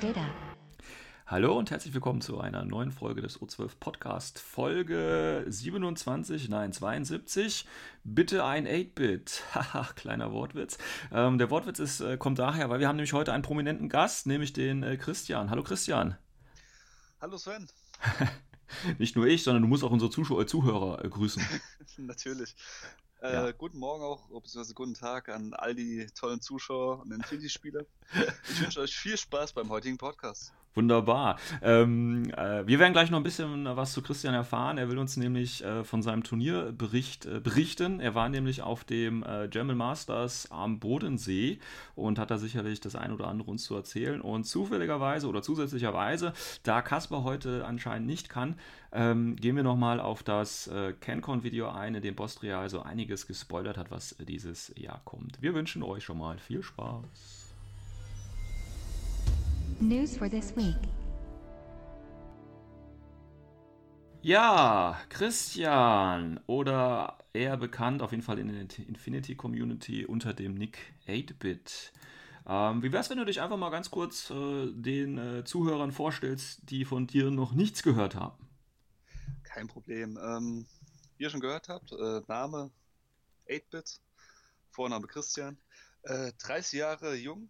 Data. Hallo und herzlich willkommen zu einer neuen Folge des O12 Podcast, Folge 27, nein 72. Bitte ein 8-Bit. Haha, kleiner Wortwitz. Ähm, der Wortwitz ist, äh, kommt daher, weil wir haben nämlich heute einen prominenten Gast, nämlich den äh, Christian. Hallo Christian. Hallo Sven. Nicht nur ich, sondern du musst auch unsere Zuschauer, Zuhörer äh, grüßen. Natürlich. Äh, Ja. Guten Morgen auch, beziehungsweise guten Tag an all die tollen Zuschauer und Infinity-Spieler. Ich wünsche euch viel Spaß beim heutigen Podcast. Wunderbar. Ähm, äh, wir werden gleich noch ein bisschen was zu Christian erfahren. Er will uns nämlich äh, von seinem Turnierbericht äh, berichten. Er war nämlich auf dem äh, German Masters am Bodensee und hat da sicherlich das ein oder andere uns zu erzählen. Und zufälligerweise oder zusätzlicherweise, da Kasper heute anscheinend nicht kann, ähm, gehen wir nochmal auf das äh, CanCon-Video ein, in dem Bostria also einiges gespoilert hat, was dieses Jahr kommt. Wir wünschen euch schon mal viel Spaß. News for this week. Ja, Christian oder eher bekannt auf jeden Fall in der Infinity Community unter dem Nick 8-Bit. Ähm, wie wär's, wenn du dich einfach mal ganz kurz äh, den äh, Zuhörern vorstellst, die von dir noch nichts gehört haben? Kein Problem. Ähm, wie ihr schon gehört habt, äh, Name 8-Bit, Vorname Christian, äh, 30 Jahre jung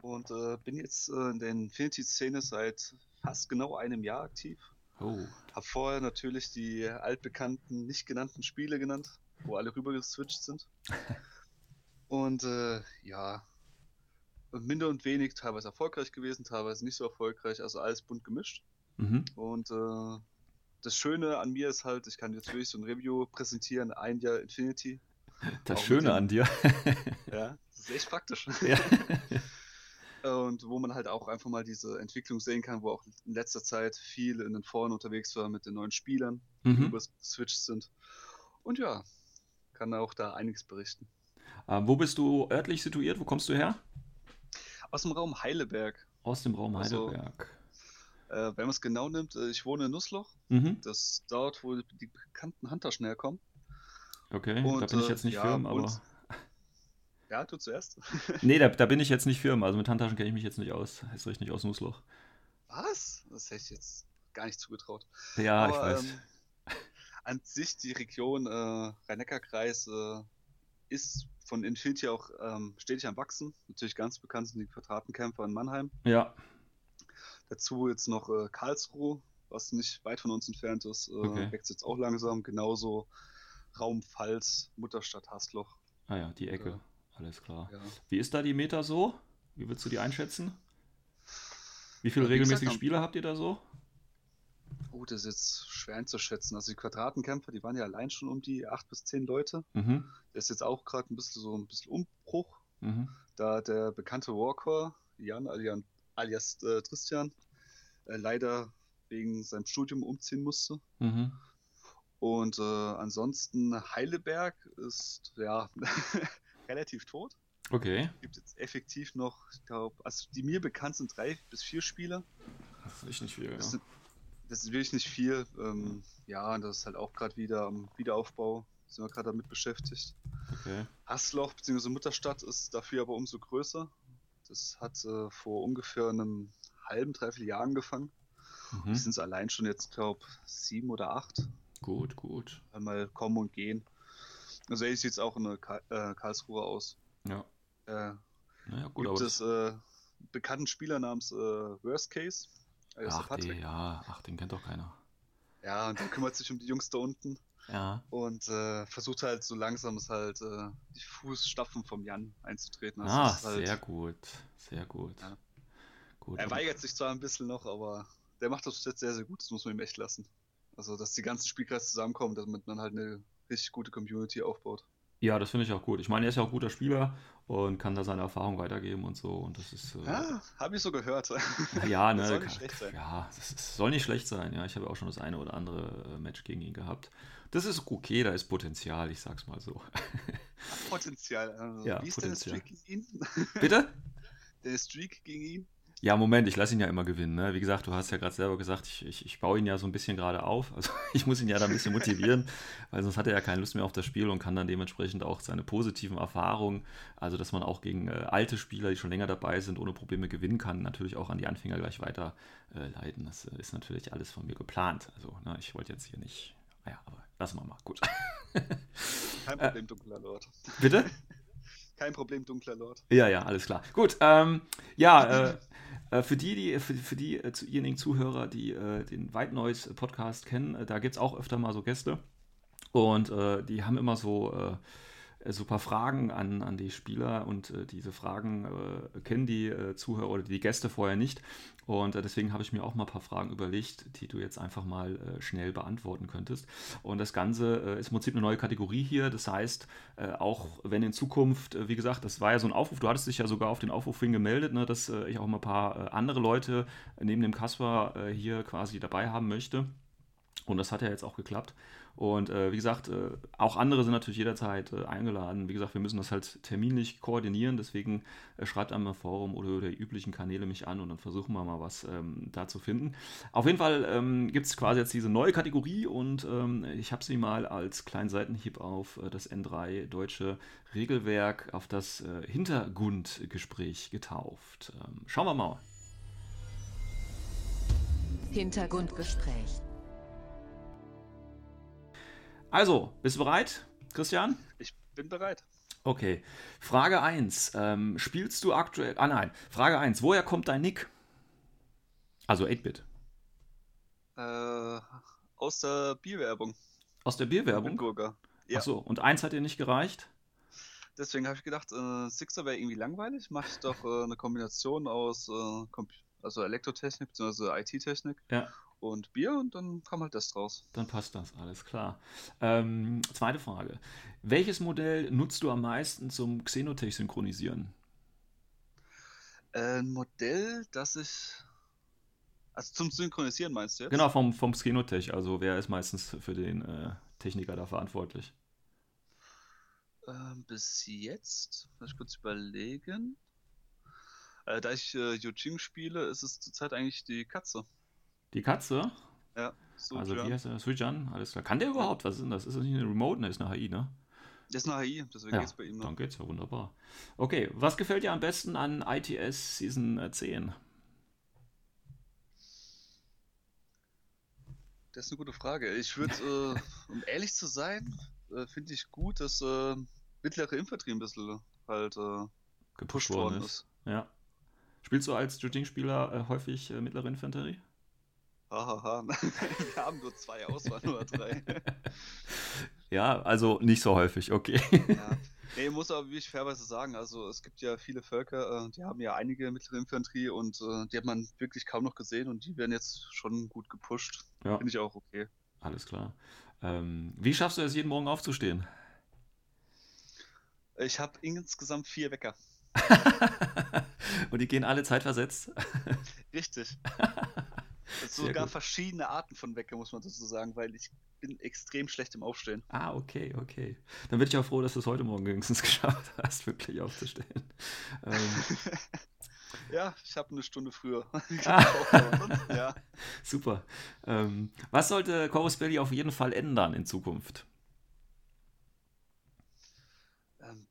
und äh, bin jetzt äh, in der Infinity-Szene seit fast genau einem Jahr aktiv. Oh, Hab vorher natürlich die altbekannten, nicht genannten Spiele genannt, wo alle rüber geswitcht sind. Und äh, ja, minder und wenig, teilweise erfolgreich gewesen, teilweise nicht so erfolgreich, also alles bunt gemischt. mhm. Und äh, das Schöne an mir ist halt, ich kann jetzt wirklich so ein Review präsentieren, ein Jahr Infinity. das Auch Schöne an dir. Ja, das ist echt praktisch. ja. Und wo man halt auch einfach mal diese Entwicklung sehen kann, wo auch in letzter Zeit viel in den Foren unterwegs war mit den neuen Spielern, die mhm. überswitcht sind. Und ja, kann auch da einiges berichten. ähm, wo bist du örtlich situiert? Wo kommst du her? Aus dem Raum Heileberg, Aus dem Raum Also- Heidelberg. äh, wenn man es genau nimmt, äh, ich wohne in Nussloch, Mhm. das ist dort, wo die bekannten Handtaschen herkommen. Okay, da Und, bin ich äh, jetzt nicht ja, firm, und- aber. Ja, du zuerst. Nee, da, da bin ich jetzt nicht firm. Also mit Handtaschen kenne ich mich jetzt nicht aus. Ist richtig aus Nussloch. Was? Das hätte ich jetzt gar nicht zugetraut. Ja, ich Aber, weiß. ähm, an sich die Region äh, Rhein-Neckar-Kreis äh, ist von Infinity auch ähm, stetig am Wachsen. Natürlich ganz bekannt sind die Quadratenkämpfer in Mannheim. Ja, Dazu jetzt noch äh, Karlsruhe, was nicht weit von uns entfernt ist, äh, Okay. wächst jetzt auch langsam. Genauso Raum Pfalz, Mutterstadt Hasloch. ah ja, die Ecke. Ja. Alles klar. Ja. Wie ist da die Meta so? Wie würdest du die einschätzen? Wie viele Ja, wie gesagt, regelmäßige am- Spieler habt ihr da so? Oh, das ist jetzt schwer einzuschätzen. Also die Quadratenkämpfer, die waren ja allein schon um die acht bis zehn Leute. Mhm. Das ist jetzt auch gerade ein bisschen so ein bisschen Umbruch. Mhm. da der bekannte Warcore, Jan alias, alias äh, Christian, äh, leider wegen seinem Studium umziehen musste. Mhm. Und äh, ansonsten Heileberg ist ja relativ tot. Okay. Gibt jetzt effektiv noch, ich glaube, also die mir bekannt sind drei bis vier Spieler. Das ist nicht viel, ja. Das, sind, das ist wirklich nicht viel. Ähm, ja, und das ist halt auch gerade wieder am Wiederaufbau. Sind wir gerade damit beschäftigt. Okay. Hasloch bzw. Mutterstadt ist dafür aber umso größer. Das hat äh, vor ungefähr einem halben, dreiviertel Jahr angefangen. Mhm. Sind es allein schon jetzt, glaube sieben oder acht. Gut, gut. Einmal kommen und gehen. Also ähnlich sieht es auch in der Ka äh, Karlsruhe aus. Ja. Äh, Naja, gut, gibt es äh, bekannten Spieler namens äh, Worst Case. der ach, die, ja, ach, den kennt doch keiner. Ja, und der kümmert sich um die Jungs da unten Ja. und äh, versucht halt so langsam es halt äh, die Fußstapfen vom Jan einzutreten. Also ah, halt, sehr gut. Sehr gut. Ja. Gut. Er weigert sich zwar ein bisschen noch, aber der macht das jetzt sehr, sehr gut. Das muss man ihm echt lassen. Also, dass die ganzen Spielkreise zusammenkommen, damit man halt eine richtig gute Community aufbaut. Ja, das finde ich auch gut. Ich meine, er ist ja auch guter Spieler und kann da seine Erfahrung weitergeben und so. Und das ist. Äh, Ja, habe ich so gehört. Ja, ne, Das soll kann- nicht schlecht sein. Ja, das ist, soll nicht schlecht sein. Ja, ich habe auch schon das eine oder andere äh, Match gegen ihn gehabt. Das ist okay, da ist Potenzial, ich sag's mal so. Potenzial. Also, Ja, wie ist denn das Potenzial. Trick in? Bitte? der Streak gegen ihn. Ja, Moment, ich lasse ihn ja immer gewinnen. Ne? Wie gesagt, du hast ja gerade selber gesagt, ich, ich, ich baue ihn ja so ein bisschen gerade auf. Also ich muss ihn ja da ein bisschen motivieren, weil sonst hat er ja keine Lust mehr auf das Spiel und kann dann dementsprechend auch seine positiven Erfahrungen, also dass man auch gegen äh, alte Spieler, die schon länger dabei sind, ohne Probleme gewinnen kann, natürlich auch an die Anfänger gleich weiter äh. Das äh, ist natürlich alles von mir geplant. Also ne, ich wollte jetzt hier nicht, naja, aber lassen wir mal, gut. Kein Problem, dunkler Lord. Bitte? Kein Problem, dunkler Lord. Ja, ja, alles klar. Gut, ähm, ja, äh, äh, für die, die, für, für diejenigen Zuhörer, die äh, den White Noise Podcast kennen, äh, da gibt es auch öfter mal so Gäste. Und äh, die haben immer so äh, äh, paar Fragen an, an die Spieler und äh, diese Fragen äh, kennen die äh, Zuhörer oder die Gäste vorher nicht. Und äh, deswegen habe ich mir auch mal ein paar Fragen überlegt, die du jetzt einfach mal äh, schnell beantworten könntest. Und das Ganze ist im Prinzip eine neue Kategorie hier. Das heißt, auch wenn in Zukunft, wie gesagt, das war ja so ein Aufruf, du hattest dich ja sogar auf den Aufruf hin gemeldet, ne, dass ich auch mal ein paar andere Leute neben dem Kasper hier quasi dabei haben möchte. Und das hat ja jetzt auch geklappt. Und äh, wie gesagt, äh, auch andere sind natürlich jederzeit äh, eingeladen. Wie gesagt, wir müssen das halt terminlich koordinieren. Deswegen äh, schreibt einmal im Forum oder die üblichen Kanäle mich an und dann versuchen wir mal was ähm, da zu finden. Auf jeden Fall ähm, gibt es quasi jetzt diese neue Kategorie und ähm, ich habe sie mal als kleinen Seitenhieb auf äh, das N3 deutsche Regelwerk, auf das äh, Hintergrundgespräch getauft. Ähm, schauen wir mal. Hintergrundgespräch. Also, bist du bereit, Christian? Ich bin bereit. Okay. Frage 1. Ähm, spielst du aktuell. Ah nein. Frage 1. Woher kommt dein Nick? Also 8-Bit. Äh, aus der Bierwerbung. Aus der Bierwerbung? Hamburger. Ja. Achso, und eins hat dir nicht gereicht? Deswegen habe ich gedacht, äh, Sixer wäre irgendwie langweilig. Mach ich doch äh, eine Kombination aus äh, also Elektrotechnik bzw. IT-Technik Ja, und Bier und dann kam halt das draus. dann passt das, alles klar. Ähm, zweite Frage. Welches Modell nutzt du am meisten zum Xenotech synchronisieren? Äh, Ein Modell, das ich. Also zum Synchronisieren meinst du jetzt? Genau, vom, vom Xenotech. Also wer ist meistens für den äh, Techniker da verantwortlich? Ähm, bis jetzt, muss ich kurz überlegen. Äh, da ich äh, Yujing spiele, ist es zurzeit eigentlich die Katze. Die Katze? Ja, so also ja. wie heißt der? Suijan? Alles klar. Kann der überhaupt? Was ist denn das? Ist das nicht eine Remote? Ne, ist eine HI, ne? Das ist eine HI, deswegen Ja, geht's bei ihm noch. Dann geht's ja wunderbar. Okay, was gefällt dir am besten an ITS Season äh, 10? Das ist eine gute Frage. Ich würde, äh, um ehrlich zu sein, äh, finde ich gut, dass äh, mittlere Infanterie ein bisschen halt äh, Gepusht worden worden ist. Ja. Spielst du als Jujing-Spieler äh, häufig äh, mittlere Infanterie? Hahaha. Wir haben nur zwei Auswahl, nur drei. Ja, also nicht so häufig, okay. ja. Nee, muss aber wirklich fairweise sagen, also es gibt ja viele Völker, äh, die haben ja einige mittlere Infanterie und äh, die hat man wirklich kaum noch gesehen und die werden jetzt schon gut gepusht. Ja, Finde ich auch okay. alles klar. Ähm, wie schaffst du es, jeden Morgen aufzustehen? Ich habe insgesamt vier Wecker. Und die gehen alle zeitversetzt? Richtig. Sogar gut. verschiedene Arten von Wecker, muss man dazu sagen, weil ich bin extrem schlecht im Aufstehen. Ah, okay, okay. Dann bin ich auch froh, dass du es heute Morgen wenigstens geschafft hast, wirklich aufzustehen. Ähm, Ja, ich habe eine Stunde früher. Ah. ja. super. Ähm, was sollte Chorus Belly auf jeden Fall ändern in Zukunft? Ähm,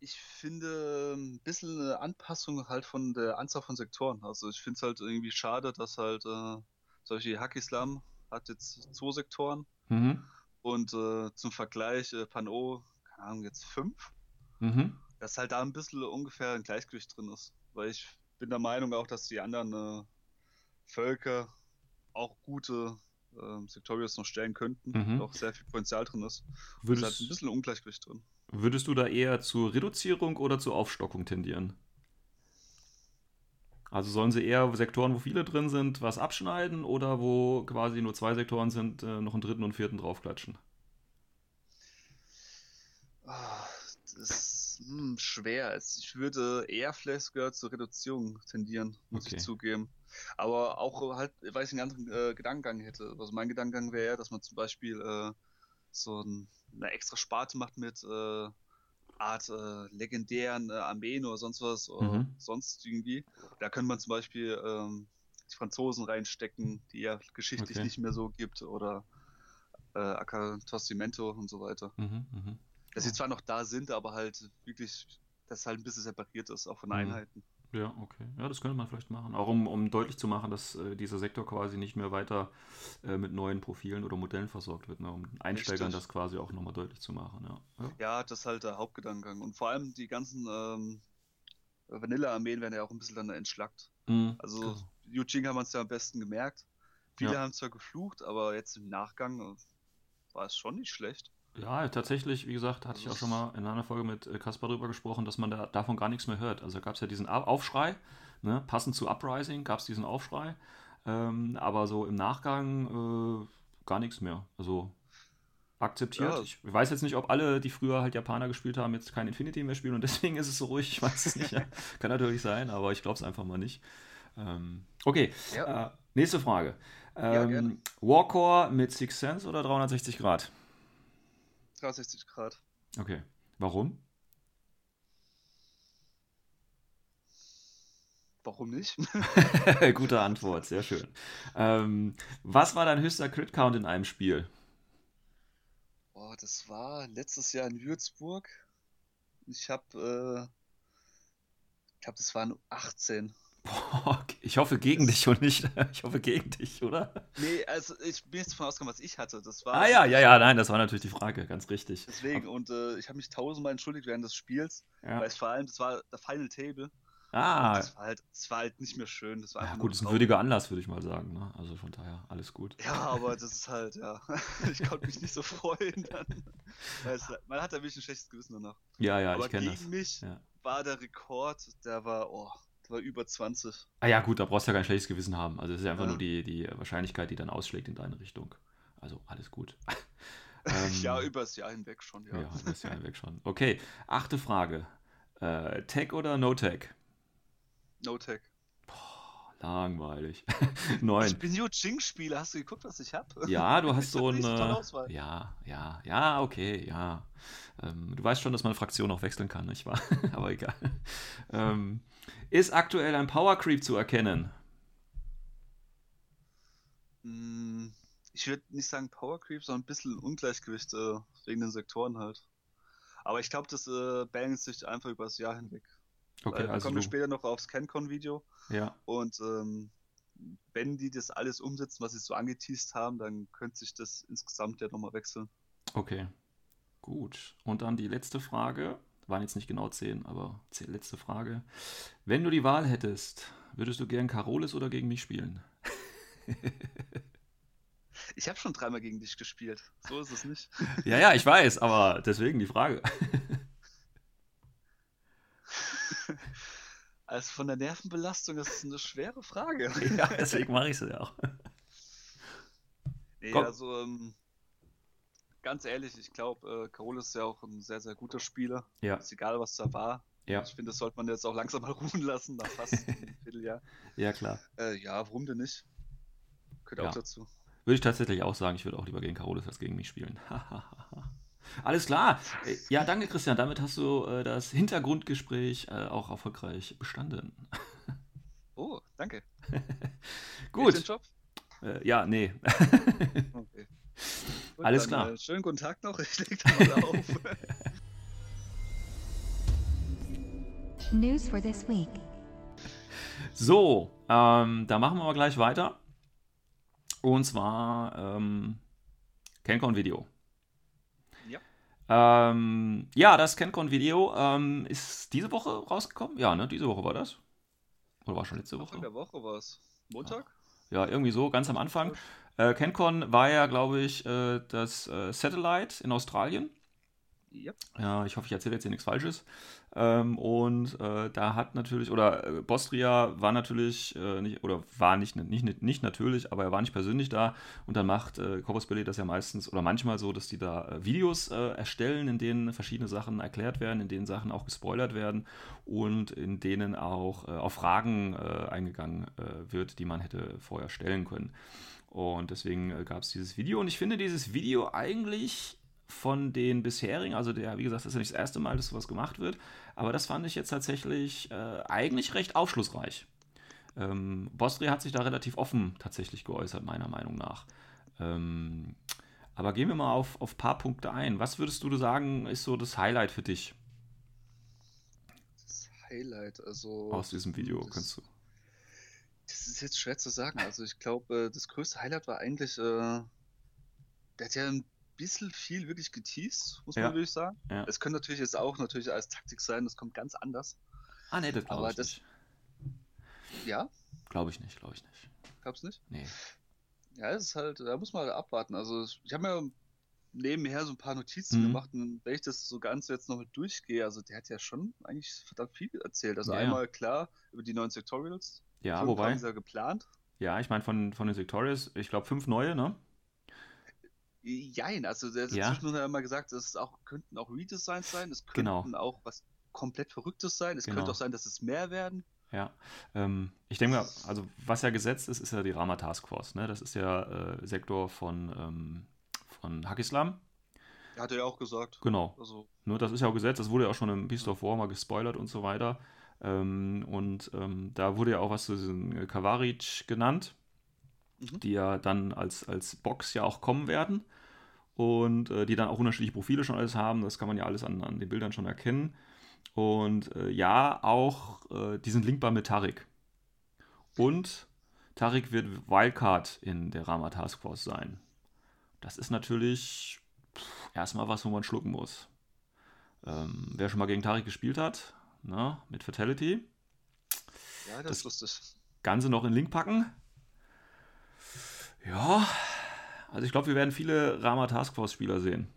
ich finde ein bisschen eine Anpassung halt von der Anzahl von Sektoren. Also ich finde es halt irgendwie schade, dass halt äh, solche Hack Islam hat jetzt zwei Sektoren Mhm. und äh, zum Vergleich äh, Pano, keine Ahnung, jetzt fünf. Mhm. Dass halt da ein bisschen ungefähr ein Gleichgewicht drin ist. Weil ich bin der Meinung auch, dass die anderen äh, Völker auch gute äh, Sektorials noch stellen könnten. Mhm. Auch sehr viel Potenzial drin ist. Es ist halt ein Würdest, bisschen Ungleichgewicht drin. würdest du da eher zur Reduzierung oder zur Aufstockung tendieren? Also sollen sie eher Sektoren, wo viele drin sind, was abschneiden oder wo quasi nur zwei Sektoren sind, äh, noch einen dritten und vierten draufklatschen? Ah, das ist hm, schwer. Ich würde eher vielleicht sogar zur Reduzierung tendieren, muss Okay. ich zugeben. Aber auch halt, weil ich einen anderen äh, Gedankengang hätte. Also mein Gedankengang wäre, dass man zum Beispiel äh, so ein, eine extra Sparte macht mit äh, Art äh, legendären äh, Armeen oder sonst was oder Mhm. sonst irgendwie. Da könnte man zum Beispiel ähm, die Franzosen reinstecken, die ja geschichtlich Okay. nicht mehr so gibt oder äh, Acatossimento und so weiter. Mhm, mhm. Dass sie zwar noch da sind, aber halt wirklich, dass halt ein bisschen separiert ist, auch von Mhm. Einheiten. Ja, okay. Ja, das könnte man vielleicht machen. Auch um, um deutlich zu machen, dass äh, dieser Sektor quasi nicht mehr weiter äh, mit neuen Profilen oder Modellen versorgt wird, ne? um Einsteigern Richtig. das quasi auch nochmal deutlich zu machen. Ja. Ja. Ja, das ist halt der Hauptgedankengang. Und vor allem die ganzen ähm, Vanilla-Armeen werden ja auch ein bisschen dann entschlackt. Mhm, Also genau. Eugene haben es ja am besten gemerkt. Viele Ja. haben zwar geflucht, aber jetzt im Nachgang äh, war es schon nicht schlecht. Ja, tatsächlich, wie gesagt, hatte ich auch schon mal in einer Folge mit äh, Kaspar drüber gesprochen, dass man da davon gar nichts mehr hört. Also gab es ja diesen Au- Aufschrei, ne? passend zu Uprising gab es diesen Aufschrei, ähm, aber so im Nachgang äh, gar nichts mehr. Also akzeptiert. Ja. Ich weiß jetzt nicht, ob alle, die früher halt Japaner gespielt haben, jetzt kein Infinity mehr spielen und deswegen ist es so ruhig. Ich weiß es nicht. Ja. Kann natürlich sein, aber ich glaube es einfach mal nicht. Ähm, okay, Ja. äh, nächste Frage. Ähm. Warcore mit Six Sense oder 360 Grad? 360 Grad. Okay. Warum? Warum nicht? Gute Antwort, sehr schön. Ähm, was war dein höchster Crit-Count in einem Spiel? Boah, das war letztes Jahr in Würzburg. Ich habe, äh, ich glaube, das waren 18. Boah, ich hoffe gegen dich und nicht. Ich hoffe gegen dich, oder? Nee, also ich bin jetzt davon ausgegangen, was ich hatte. Das war Ah ja, ja, ja, nein, das war natürlich die Frage, ganz richtig. deswegen. Und äh, ich habe mich tausendmal entschuldigt während des Spiels, Ja. weil es vor allem, das war der Final Table. Ah, Das war halt, das war halt nicht mehr schön. Das war ja, gut, nur ist ein würdiger Anlass, würde ich mal sagen. Ne? Also von daher, alles gut. Ja, aber das ist halt, ja. Ich konnte mich nicht so freuen dann. Man hat da wirklich ein schlechtes Gewissen danach. Ja, ja, aber ich kenne gegen das. mich Ja. war der Rekord, der war, oh, war über 20. Ah ja, gut, da brauchst du ja kein schlechtes Gewissen haben. Also es ist ja einfach Ja. nur die, die Wahrscheinlichkeit, die dann ausschlägt in deine Richtung. Also alles gut. Ähm, ja, über das Jahr hinweg schon, ja. Ja, das ist ja weg schon. Okay, achte Frage. Äh, Tech oder No-Tech? No-Tech. Langweilig. Neun. Ich bin Yu-Jing-Spieler. Hast du geguckt, was ich habe? Ja, du hast so hab ein. nicht so tolle Auswahl. Ja, ja, ja, okay, ja. Ähm, du weißt schon, dass man Fraktion auch wechseln kann, nicht wahr? Aber egal. Ähm, ist aktuell ein Power Creep zu erkennen? Mm, Ich würde nicht sagen Power Creep, sondern ein bisschen Ungleichgewicht äh, wegen den Sektoren halt. Aber ich glaube, das äh, balanciert sich einfach über das Jahr hinweg. Okay, Weil also kommen wir später noch aufs CanCon-Video. ja, Und ähm, wenn die das alles umsetzen, was sie so angeteased haben, dann könnte sich das insgesamt ja nochmal wechseln. okay. Gut. Und dann die letzte Frage. Waren jetzt nicht genau zehn, aber letzte Frage. Wenn du die Wahl hättest, würdest du gern Carolis oder gegen mich spielen? Ich habe schon dreimal gegen dich gespielt. So ist es nicht. Ja, ja, ich weiß, aber deswegen die Frage. Also von der Nervenbelastung, das ist eine schwere Frage. ja, deswegen mache ich es ja auch. Nee, Komm. also ähm, ganz ehrlich, ich glaube, äh, Carol ist ja auch ein sehr, sehr guter Spieler. Ja, Ist egal, was da war. ja, Ich finde, das sollte man jetzt auch langsam mal ruhen lassen, nach fast einem Vierteljahr. ja, klar. Äh, ja, warum denn nicht? Gehört Ja. auch dazu. Würde ich tatsächlich auch sagen, ich würde auch lieber gegen Carolis als gegen mich spielen. Alles klar. Ja, danke Christian. Damit hast du äh, das Hintergrundgespräch äh, auch erfolgreich bestanden. Oh, danke. Gut. Den Job? Äh, ja, nee. Okay. Gut, Alles dann, klar. Äh, schönen guten Tag noch. Ich leg da mal auf. News for this week. So, ähm, da machen wir mal gleich weiter. Und zwar ähm, CanCon-Video. Ja. Ähm, ja, das CanCon-Video ähm, ist diese Woche rausgekommen. Ja, ne? Diese Woche war das. Oder war schon letzte Anfang Woche? der Woche war es. Montag? Ja, irgendwie so, ganz am Anfang. Äh, CanCon war ja, glaube ich, äh, das äh, Satellite in Australien. Ja. Ja, ich hoffe, ich erzähle jetzt hier nichts Falsches. Ähm, und äh, da hat natürlich, oder äh, Bostria war natürlich, äh, nicht, oder war nicht, nicht, nicht natürlich, aber er war nicht persönlich da. Und dann macht äh, Corpus Belli das ja meistens oder manchmal so, dass die da äh, Videos äh, erstellen, in denen verschiedene Sachen erklärt werden, in denen Sachen auch gespoilert werden und in denen auch äh, auf Fragen eingegangen wird, die man hätte vorher stellen können. Und deswegen äh, gab es dieses Video. Und ich finde dieses Video eigentlich von den bisherigen, also der, wie gesagt, das ist ja nicht das erste Mal, dass sowas gemacht wird, aber das fand ich jetzt tatsächlich äh, eigentlich recht aufschlussreich. Ähm, Bostri hat sich da relativ offen tatsächlich geäußert, meiner Meinung nach. Ähm, aber gehen wir mal auf, auf ein paar Punkte ein. Was würdest du sagen, ist so das Highlight für dich Das Highlight, also. aus diesem Video? Kannst du. Das ist jetzt schwer zu sagen. Also ich glaube, äh, das größte Highlight war eigentlich, äh, der hat ja ein bisschen viel wirklich geteased, muss Ja. man wirklich sagen. Ja. Es könnte natürlich jetzt auch natürlich als Taktik sein, das kommt ganz anders. Ah, nee, das glaube ich das- nicht. Ja, Glaube ich nicht, glaube ich nicht. gab's nicht? Nee. Ja, es ist halt, da muss man halt abwarten. Also ich habe mir nebenher so ein paar Notizen Mhm. gemacht und wenn ich das so ganz jetzt noch mit durchgehe, also der hat ja schon eigentlich verdammt viel erzählt. Also ja. einmal klar über die neuen Sectorials. Ja, Fünf wobei, haben sie ja geplant. ja, ich meine von, von den Sectorials, ich glaube fünf neue, ne? Jein, also der hat Ja. zwischendurch immer gesagt, es auch, könnten auch Redesigns sein, es Genau. könnten auch was komplett Verrücktes sein, es Genau. könnte auch sein, dass es mehr werden. Ja, ähm, ich denke mal, also was ja gesetzt ist, ist ja die Rama Task Force. Ne? Das ist ja äh, Sektor von, ähm, von Hakislam. Hat er ja auch gesagt. Genau. Also, Ne, das ist ja auch gesetzt, das wurde ja auch schon im Beast of War mal gespoilert und so weiter. Ähm, und ähm, da wurde ja auch was zu diesen äh, Kavaric genannt, Mhm. die ja dann als, als Box ja auch kommen werden. Und äh, die dann auch unterschiedliche Profile schon alles haben. Das kann man ja alles an, an den Bildern schon erkennen. Und äh, ja, auch äh, die sind linkbar mit Tarik. Und Tarik wird Wildcard in der Rama Task Force sein. Das ist natürlich pff, erstmal was, wo man schlucken muss. Ähm, wer schon mal gegen Tarik gespielt hat, na, mit Fatality, ja, das, Das- ist lustig. Ganze noch in Link packen. Ja, also ich glaube, wir werden viele Rama Task Force Spieler sehen.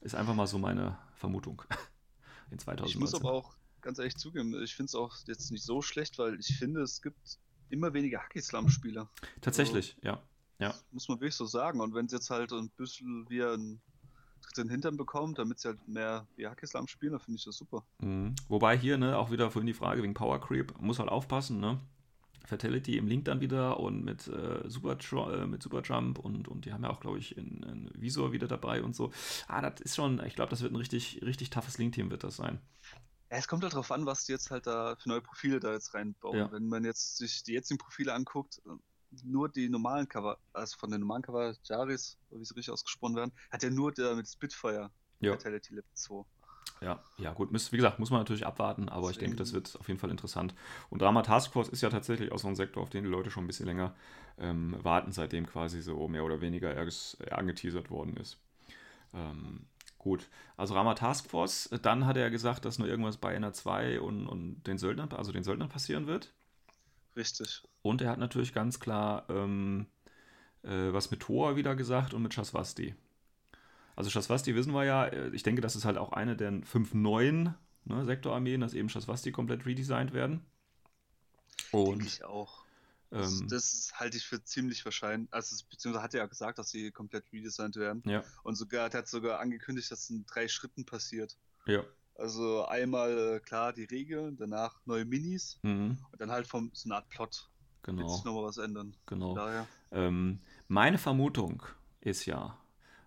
Ist einfach mal so meine Vermutung. In 2019. Ich muss aber auch ganz ehrlich zugeben, ich finde es auch jetzt nicht so schlecht, weil ich finde, es gibt immer weniger Hacky-Slam-Spieler. Tatsächlich, ja. Ja. Muss man wirklich so sagen. Und wenn sie jetzt halt ein bisschen wie ein Tritt in den Hintern bekommen, damit sie halt mehr wie Hacky-Slam spielen, dann finde ich das super. Mhm. Wobei hier, ne, auch wieder vorhin die Frage wegen Power Creep, muss halt aufpassen, ne? Fatality im Link dann wieder und mit, äh, Super, äh, mit Super Jump und, und die haben ja auch, glaube ich, in, in Visor wieder dabei und so. Ah, das ist schon, ich glaube, das wird ein richtig, richtig toughes Link-Team, wird das sein. Ja, es kommt halt drauf an, was die jetzt halt da für neue Profile da jetzt reinbauen. Ja. Wenn man jetzt sich die jetzigen Profile anguckt, nur die normalen Cover, also von den normalen Cover, Jaris, wie sie richtig ausgesprochen werden, hat ja nur der mit Spitfire Ja. Fatality Level 2. Ja, ja, gut, müsst, wie gesagt, muss man natürlich abwarten, aber ich denke, das Deswegen- wird auf jeden Fall interessant. Und Drama Task Force ist ja tatsächlich auch so ein Sektor, auf den die Leute schon ein bisschen länger ähm, warten, seitdem quasi so mehr oder weniger äh, angeteasert worden ist. Ähm, gut, also Rama Task Force, dann hat er gesagt, dass nur irgendwas bei NR2 und, und den Söldnern, also den Söldnern passieren wird. Richtig. Und er hat natürlich ganz klar ähm, äh, was mit Thor wieder gesagt und mit Shaswasti. Also Shaswasti wissen wir ja, äh, ich denke, das ist halt auch eine der fünf neuen ne, Sektorarmeen, dass eben Shaswasti komplett redesigned werden. Denke Und ich auch. Das, ähm, das halte ich für ziemlich wahrscheinlich. Also, beziehungsweise hat er ja gesagt, dass sie komplett redesigned werden. ja, Und sogar, er hat sogar angekündigt, dass es in drei Schritten passiert. ja. Also einmal äh, klar die Regeln, danach neue Minis Mhm, und dann halt vom so eine Art Plot. Wird genau, sich nochmal was ändern. genau. Ähm, meine Vermutung ist ja,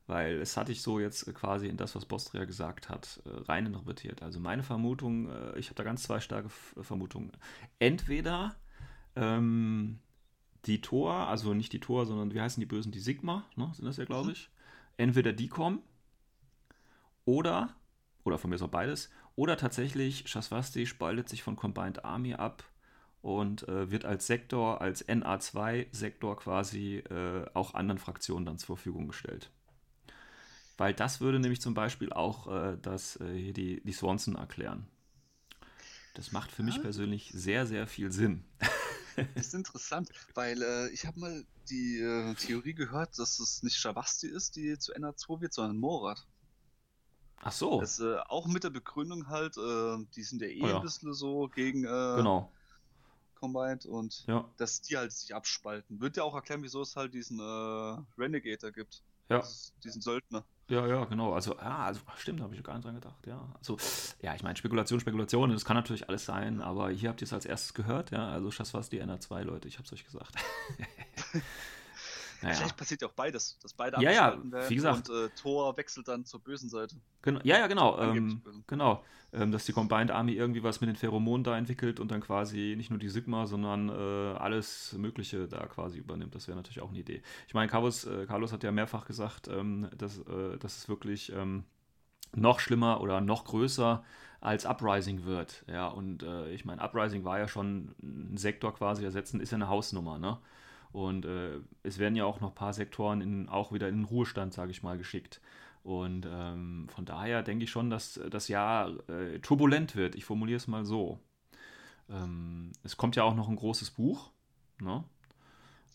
weil es hatte ich so jetzt äh, quasi in das, was Bostria gesagt hat, äh, rein interpretiert. Also meine Vermutung, ich habe da ganz zwei starke Vermutungen. Entweder ähm, die Tor, also nicht die Tor, sondern wie heißen die Bösen, die Sigma, ne, sind das ja, glaube Mhm. ich. Entweder die kommen oder, oder von mir auch beides, oder tatsächlich Shaswasti spaltet sich von Combined Army ab und äh, wird als Sektor, als NA2-Sektor quasi äh, auch anderen Fraktionen dann zur Verfügung gestellt. Weil das würde nämlich zum Beispiel auch äh, das, äh, hier die, die Swanson erklären. Das macht für mich Ah. persönlich sehr, sehr viel Sinn. Das ist interessant, weil äh, ich habe mal die äh, Theorie gehört, dass es nicht Shavasti ist, die zu NA2 wird, sondern Morat. Ach so, Das, äh, auch mit der Begründung halt, äh, die sind ja eh Oh ja. ein bisschen so gegen äh, genau. Combined und Ja, dass die halt sich abspalten. Wird ja auch erklären, wieso es halt diesen äh, Renegator gibt. ja. Das- Diesen Söldner. Ja, ja, genau. Also, ja, also stimmt, da habe ich gar nicht dran gedacht. Ja, also, ja, ich meine, Spekulation, Spekulation, das kann natürlich alles sein, aber hier habt ihr es als erstes gehört, ja. Also, das war die NR2, Leute, ich habe es euch gesagt. naja. Vielleicht passiert ja auch beides, dass beide Ja, ja, wie gesagt. und äh, Thor wechselt dann zur bösen Seite. Genau, ja, ja, genau. Ähm, genau. Ähm, dass die Combined Army irgendwie was mit den Pheromonen da entwickelt und dann quasi nicht nur die Sigma, sondern äh, alles Mögliche da quasi übernimmt. Das wäre natürlich auch eine Idee. Ich meine, Carlos, äh, Carlos hat ja mehrfach gesagt, ähm, dass, äh, dass es wirklich ähm, noch schlimmer oder noch größer als Uprising wird. Ja, und äh, ich meine, Uprising war ja schon ein Sektor quasi ersetzen, ist ja eine Hausnummer, ne? Und äh, es werden ja auch noch ein paar Sektoren in, auch wieder in den Ruhestand, sage ich mal, geschickt. Und ähm, von daher denke ich schon, dass das Jahr äh, turbulent wird. Ich formuliere es mal so. Ähm, es kommt ja auch noch ein großes Buch, ne?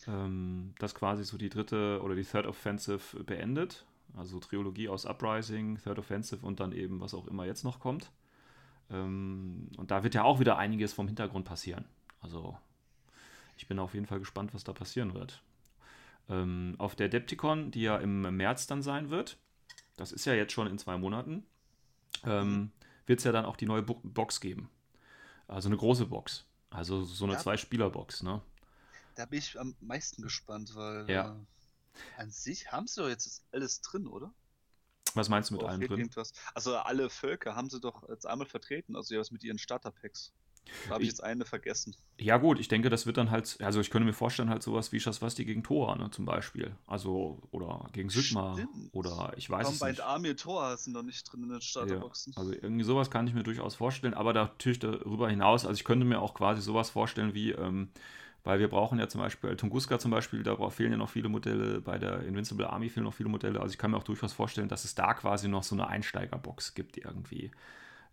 ähm, das quasi so die dritte oder die Third Offensive beendet. Also Trilogie aus Uprising, Third Offensive und dann eben was auch immer jetzt noch kommt. Ähm, und da wird ja auch wieder einiges vom Hintergrund passieren. Also ich bin auf jeden Fall gespannt, was da passieren wird. Ähm, auf der Depticon, die ja im März dann sein wird, das ist ja jetzt schon in zwei Monaten, ähm, wird es ja dann auch die neue Bo Box geben. Also eine große Box. Also so eine Ja. Zwei-Spieler-Box, ne? Da bin ich am meisten gespannt, weil Ja. äh, an sich haben sie doch jetzt alles drin, oder? Was meinst du mit Oder allem drin? Irgendwas? Also alle Völker haben sie doch jetzt einmal vertreten, also ja was mit ihren Starter-Packs. Da habe ich jetzt eine vergessen. Ja, gut, ich denke, das wird dann halt, also ich könnte mir vorstellen, halt sowas wie Schaswasti gegen Thor, ne, zum Beispiel. Also, oder gegen Sigma, oder ich weiß es Combined nicht. Army Thor sind noch nicht drin in den Starterboxen. Also irgendwie sowas kann ich mir durchaus vorstellen, aber natürlich darüber hinaus, also ich könnte mir auch quasi sowas vorstellen wie, ähm, weil wir brauchen ja zum Beispiel, Tunguska zum Beispiel, da fehlen ja noch viele Modelle, bei der Invincible Army fehlen noch viele Modelle, also ich kann mir auch durchaus vorstellen, dass es da quasi noch so eine Einsteigerbox gibt irgendwie.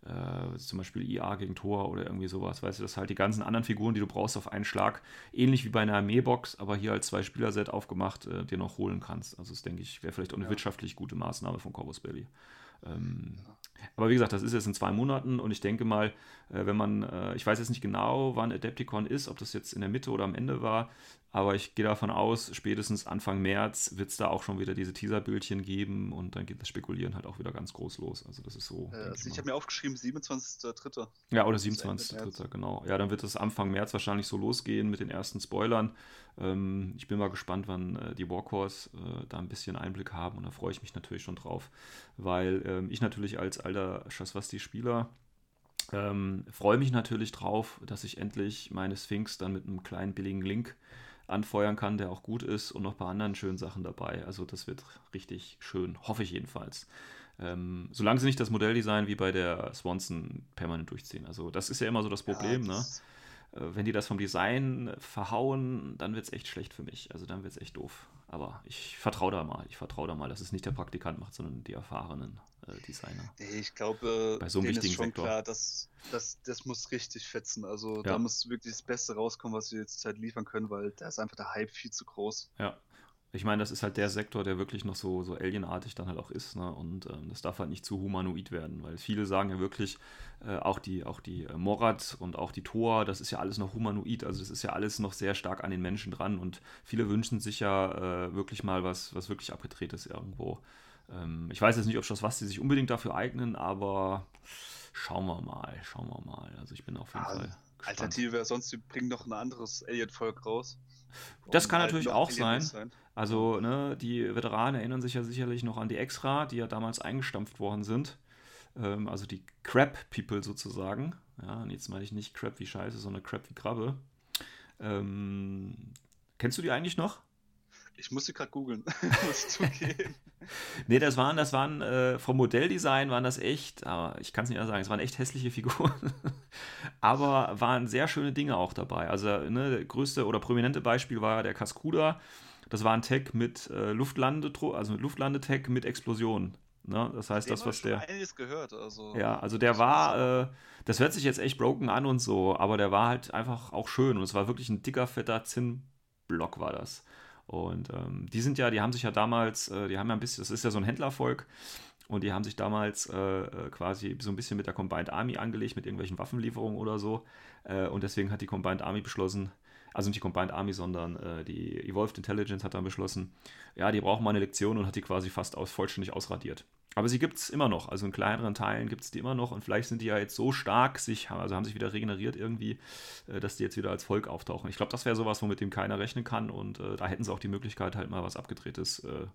Äh, zum Beispiel IA gegen Thor oder irgendwie sowas, weißt du, dass halt die ganzen anderen Figuren, die du brauchst auf einen Schlag, ähnlich wie bei einer Armeebox, aber hier als Zwei-Spieler-Set aufgemacht, äh, dir noch holen kannst. Also das denke ich, wäre vielleicht auch eine Ja. wirtschaftlich gute Maßnahme von Corvus Belly. Ähm, aber wie gesagt, das ist jetzt in zwei Monaten und ich denke mal, wenn man, äh, ich weiß jetzt nicht genau, wann Adepticon ist, ob das jetzt in der Mitte oder am Ende war, aber ich gehe davon aus, spätestens Anfang März wird es da auch schon wieder diese Teaserbildchen geben und dann geht das Spekulieren halt auch wieder ganz groß los. Also das ist so. Äh, also ich habe mir aufgeschrieben, 27.03. Ja, oder Bis Ende 27.3., genau. Ja, dann wird es Anfang März wahrscheinlich so losgehen mit den ersten Spoilern. Ähm, ich bin mal gespannt, wann äh, die Warcores äh, da ein bisschen Einblick haben und da freue ich mich natürlich schon drauf, weil ähm, ich natürlich als alter Shaswasti-Spieler ähm, freue mich natürlich drauf, dass ich endlich meine Sphinx dann mit einem kleinen billigen Link anfeuern kann, der auch gut ist und noch ein paar anderen schönen Sachen dabei. Also das wird richtig schön, hoffe ich jedenfalls. Ähm, solange sie nicht das Modelldesign wie bei der Swanson permanent durchziehen. Also das ist ja immer so das Problem, ja, ne? das- Äh, wenn die das vom Design verhauen, dann wird es echt schlecht für mich. Also dann wird es echt doof. Aber ich vertraue da mal. Ich vertraue da mal, dass es nicht der Praktikant macht, sondern die erfahrenen äh, Designer. Ich glaube, Bei so einem wichtigen ist schon Sektor. klar, dass das, das muss richtig fetzen. Also Ja. da muss wirklich das Beste rauskommen, was sie jetzt halt liefern können, weil da ist einfach der Hype viel zu groß. Ja. Ich meine, das ist halt der Sektor, der wirklich noch so, so alienartig dann halt auch ist. Ne? Und ähm, das darf halt nicht zu humanoid werden, weil viele sagen ja wirklich, äh, auch die, auch die äh, Morat und auch die Thor, das ist ja alles noch humanoid. Also das ist ja alles noch sehr stark an den Menschen dran. Und viele wünschen sich ja äh, wirklich mal was, was wirklich abgedrehtes irgendwo. Ähm, ich weiß jetzt nicht, ob das was sie sich unbedingt dafür eignen, aber schauen wir mal, schauen wir mal. Also ich bin auf jeden Ah, Fall gespannt. Alternative wäre sonst, die bringen noch ein anderes Alien-Volk raus. Das kann halt natürlich noch auch alienlos sein. Also, ne, die Veteranen erinnern sich ja sicherlich noch an die Extra, die ja damals eingestampft worden sind. Ähm, also die Crab-People sozusagen. Ja, und jetzt meine ich nicht Crab wie Scheiße, sondern Crab wie Krabbe. Ähm, kennst du die eigentlich noch? Ich muss sie gerade googeln, muss ich zugeben. Nee, das waren, das waren äh, vom Modelldesign waren das echt, aber ich kann es nicht anders sagen, es waren echt hässliche Figuren. aber waren sehr schöne Dinge auch dabei. Also, ne, das größte oder prominente Beispiel war der Cascuda. Das war ein Tech mit äh, Luftlande, also mit Luftlandetech mit Explosion. Ne? Das heißt, das, was der. einiges gehört. Also, Ja, also der war, äh, das hört sich jetzt echt broken an und so, aber der war halt einfach auch schön und es war wirklich ein dicker, fetter Zinnblock war das. Und ähm, die sind ja, die haben sich ja damals, äh, die haben ja ein bisschen, das ist ja so ein Händlervolk und die haben sich damals äh, äh, quasi so ein bisschen mit der Combined Army angelegt, mit irgendwelchen Waffenlieferungen oder so. Äh, und deswegen hat die Combined Army beschlossen, also nicht die Combined Army, sondern äh, die Evolved Intelligence hat dann beschlossen, ja, die brauchen mal eine Lektion und hat die quasi fast aus, vollständig ausradiert. Aber sie gibt es immer noch, also in kleineren Teilen gibt es die immer noch und vielleicht sind die ja jetzt so stark, sich, also haben sich wieder regeneriert irgendwie, äh, dass die jetzt wieder als Volk auftauchen. Ich glaube, das wäre sowas, womit dem keiner rechnen kann und äh, da hätten sie auch die Möglichkeit, halt mal was Abgedrehtes äh,